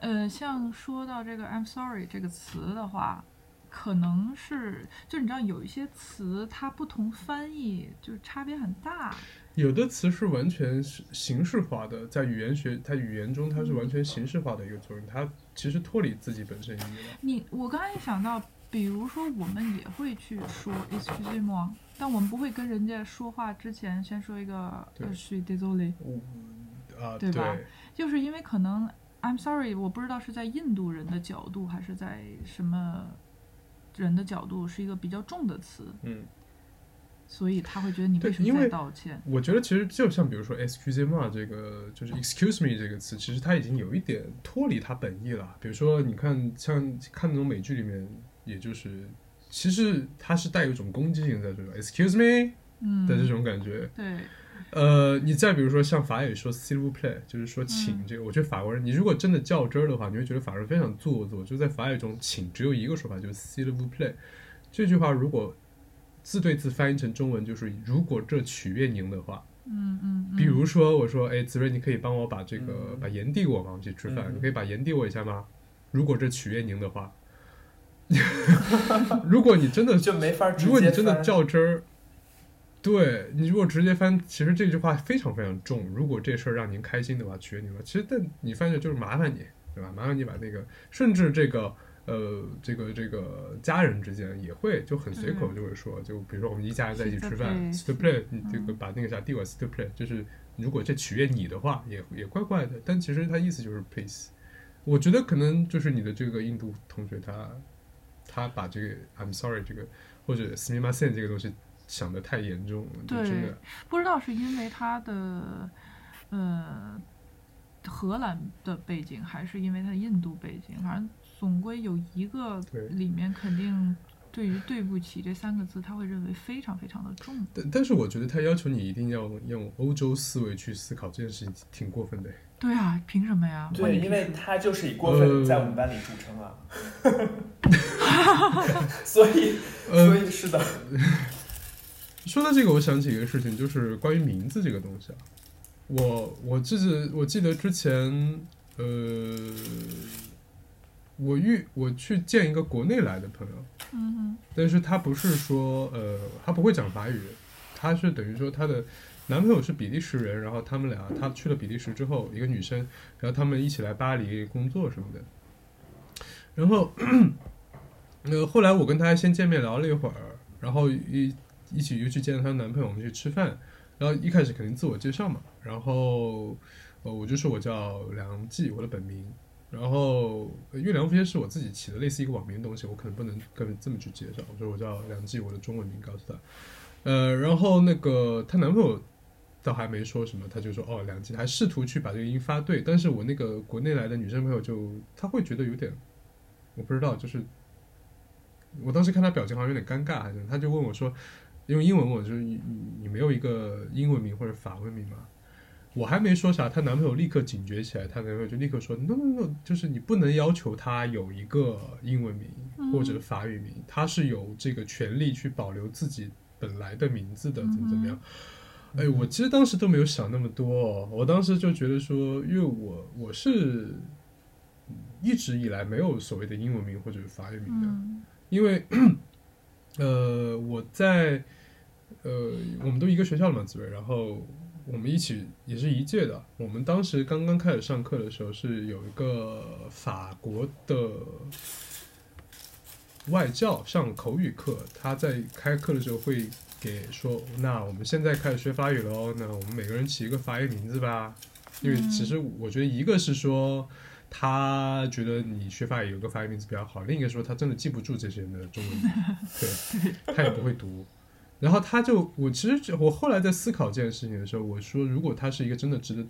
呃，像说到这个 "I'm sorry" 这个词的话，可能是就你知道有一些词它不同翻译就是差别很大。有的词是完全是形式化的，在语言学，它语言中它是完全形式化的一个作用，它其实脱离自己本身意义了。你我刚才想到，比如说我们也会去说 "excuse me"，但我们不会跟人家说话之前先说一个对 "je suis désolé"，啊，对吧就是因为可能 "I'm sorry"，我不知道是在印度人的角度还是在什么人的角度，是一个比较重的词。嗯，所以他会觉得你为什么在道歉？我觉得其实就像比如说 excuse me 这个，就是 excuse me 这个词，其实它已经有一点脱离它本意了。比如说，你看像看那种美剧里面，也就是其实它是带有一种攻击性在这种 excuse me 嗯，的这种感觉。对，呃，你再比如说像法语说 s'il vous plaît，就是说请嗯这个，我觉得法国人，你如果真的较真儿的话，你会觉得法国人非常做作。就在法语中，请只有一个说法，就是 s'il vous plaît。这句话如果字对字翻译成中文，就是如果这取悦您的话。嗯嗯，嗯比如说，我说，哎，子睿，你可以帮我把这个、嗯把盐递给我吗？我们去吃饭，嗯你可以把盐递我一下吗？如果这取悦您的话，<laughs> 如果你真的就没法如果你真的较真儿，对你如果直接翻，其实这句话非常非常重。如果这事儿让您开心的话，取悦你的话，其实但你翻译就是麻烦你，对吧？麻烦你把那个，甚至这个呃，这个这个家人之间也会就很随口就会说，就比如说我们一家人在一起吃饭 s t u p l a y 你这个把那个啥递我 s t u p l a y 就是如果这取悦你的话，也也怪怪的。但其实他意思就是 please，我觉得可能就是你的这个印度同学他他把这个 I'm sorry 这个或者 s m i m a s e n 这个东西想的太严重了，就对真的不知道是因为他的呃荷兰的背景，还是因为他的印度背景，反正总归有一个对里面肯定对于“对不起”这三个字，他会认为非常非常的重。但但是我觉得他要求你一定要用欧洲思维去思考这件事情，挺过分的。对啊，凭什么呀？对，因为他就是以过分在我们班里著称啊，<laughs> 所以所呃，以是的，<laughs> 说到这个，我想起一个事情，就是关于名字这个东西啊。我我记得我记得之前，呃，我遇我去见一个国内来的朋友，嗯哼，但是他不是说呃，他不会讲法语，他是等于说他的男朋友是比利时人，然后他们俩他去了比利时之后，一个女生，然后他们一起来巴黎工作什么的，然后 <clears throat> 呃后来我跟她先见面聊了一会儿，然后一一起又去见了她男朋友，我们去吃饭，然后一开始肯定自我介绍嘛，然后呃我就说我叫梁记，我的本名。然后，因为梁飞是我自己起的类似一个网名的东西，我可能不能跟这么去介绍。我说我叫梁记，我的中文名告诉他。呃，然后那个她男朋友倒还没说什么，他就说哦梁记，还试图去把这个音发对。但是我那个国内来的女生朋友就她会觉得有点，我不知道，就是我当时看她表情好像有点尴尬，还是她就问我说，用英文问我就是你你你没有一个英文名或者法文名吗？我还没说啥，她男朋友立刻警觉起来，她男朋友就立刻说：“no no no，就是你不能要求她有一个英文名或者法语名，她是有这个权利去保留自己本来的名字的，怎么怎么样。”哎，我其实当时都没有想那么多哦，我当时就觉得说，因为我我是一直以来没有所谓的英文名或者法语名的，嗯因为呃我在呃我们都一个学校的嘛，紫薇，然后我们一起也是一届的。我们当时刚刚开始上课的时候，是有一个法国的外教上口语课，他在开课的时候会给说，那我们现在开始学法语了哦，那我们每个人起一个法语名字吧。因为其实我觉得一个是说。他觉得你学法语有个法语名字比较好，另一个说他真的记不住这些人的中文名，<laughs> 对，他也不会读。然后他就，我其实我后来在思考这件事情的时候，我说如果他是一个真的值得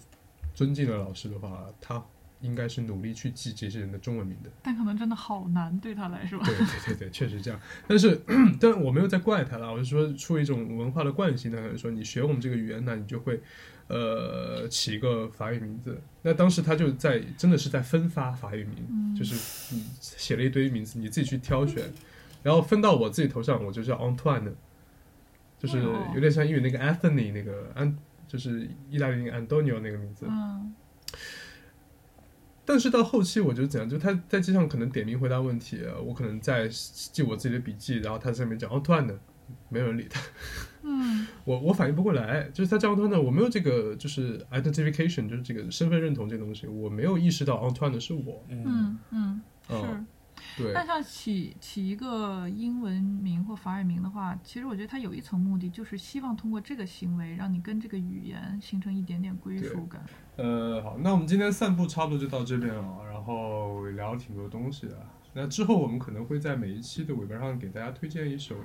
尊敬的老师的话，他应该是努力去记这些人的中文名的。但可能真的好难对他来说。对对对对，确实这样。但是，<clears throat> 但我没有在怪他了，我是说出于一种文化的惯性，他可能说你学我们这个语言，那你就会呃起一个法语名字。那当时他就在真的是在分发法语名，就是你写了一堆名字，你自己去挑选，然后分到我自己头上，我就叫 Antoine，就是有点像英语那个 Anthony 那个安，就是意大利那个 Antonio 那个名字。嗯但是到后期我就怎样，就他在机上可能点名回答问题，我可能在记我自己的笔记，然后他在上面讲 Antoine，没有人理他。嗯 <laughs> 我我反应不过来，就是他叫 Antoine，我没有这个就是 identification，就是这个身份认同这东西，我没有意识到 Antoine 的是我。嗯，嗯嗯，是。嗯对，但像起起一个英文名或法语名的话，其实我觉得它有一层目的，就是希望通过这个行为，让你跟这个语言形成一点点归属感。呃，好，那我们今天散步差不多就到这边了，然后聊了挺多东西的。那之后我们可能会在每一期的尾巴上给大家推荐一首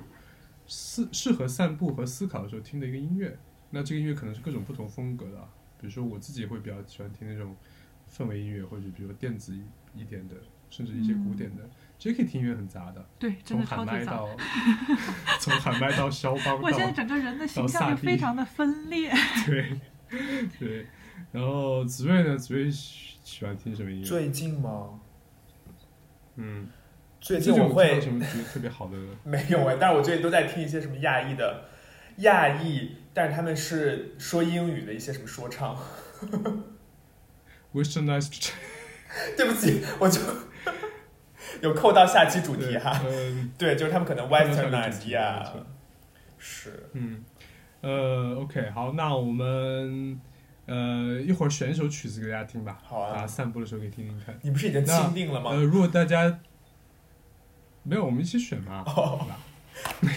适适合散步和思考的时候听的一个音乐。那这个音乐可能是各种不同风格的啊，比如说我自己会比较喜欢听那种氛围音乐，或者比如说电子一点的，甚至一些古典的。其实可以听音乐很杂的，对，真从的超级杂。喊麦到 <laughs> 从喊麦到肖邦我现在到整个人的形象就非常的分裂。<laughs> 对对，然后子睿呢？子睿喜喜欢听什么音乐？最近吗？嗯，最最近我会什么觉得特别好的？<laughs> 没有哎，但是我最近都在听一些什么亚裔的，亚裔，但是他们是说英语的一些什么说唱。Westernized 对不起，我就有扣到下期主题哈。嗯对，就是他们可能扣到下期主 westernized 题呀没错，是。嗯，呃，OK，好，那我们呃一会儿选一首曲子给大家听吧，好啊大家散步的时候可以听听看。你不是已经那钦定了吗？呃，如果大家没有，我们一起选嘛，哦好吧？<laughs>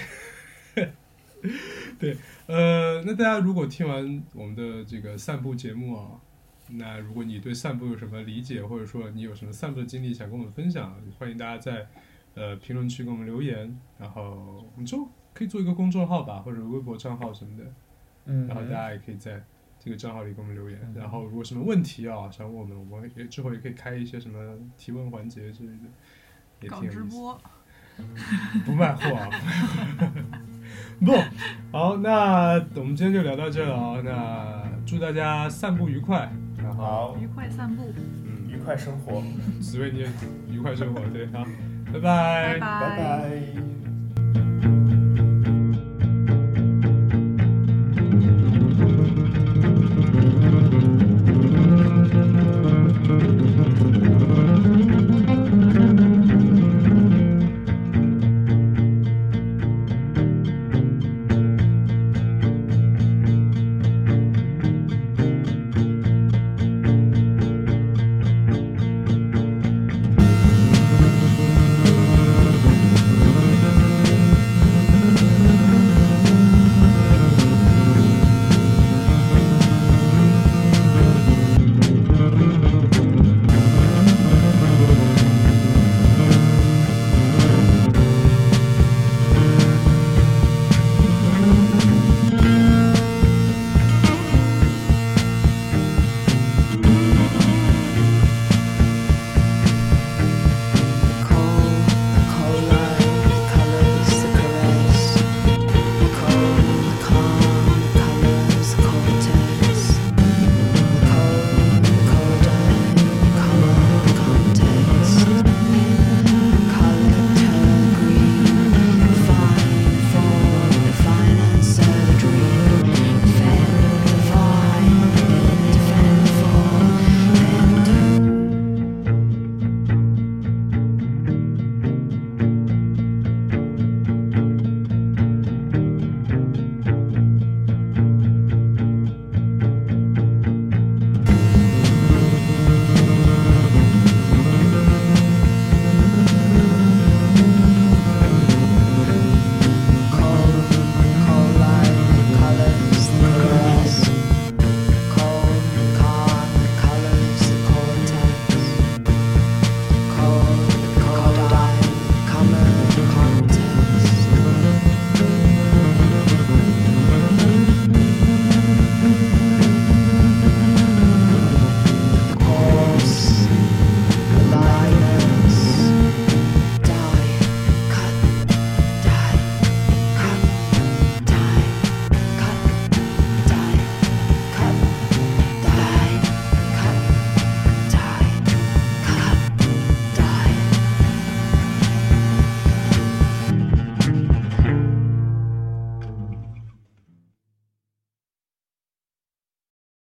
对，呃，那大家如果听完我们的这个散步节目啊，那如果你对散步有什么理解，或者说你有什么散步的经历想跟我们分享，欢迎大家在呃评论区给我们留言。然后我们就可以做一个公众号吧，或者微博账号什么的，嗯然后大家也可以在这个账号里给我们留言。嗯然后如果什么问题啊想问我们，我们也之后也可以开一些什么提问环节之类的，也搞挺有意思。直播，<laughs> 不卖货啊！不 <laughs> 好，那我们今天就聊到这了啊。那祝大家散步愉快，然后好，愉快散步，嗯，愉快生活，<laughs> 紫薇你也愉快生活，对，好，拜拜拜拜。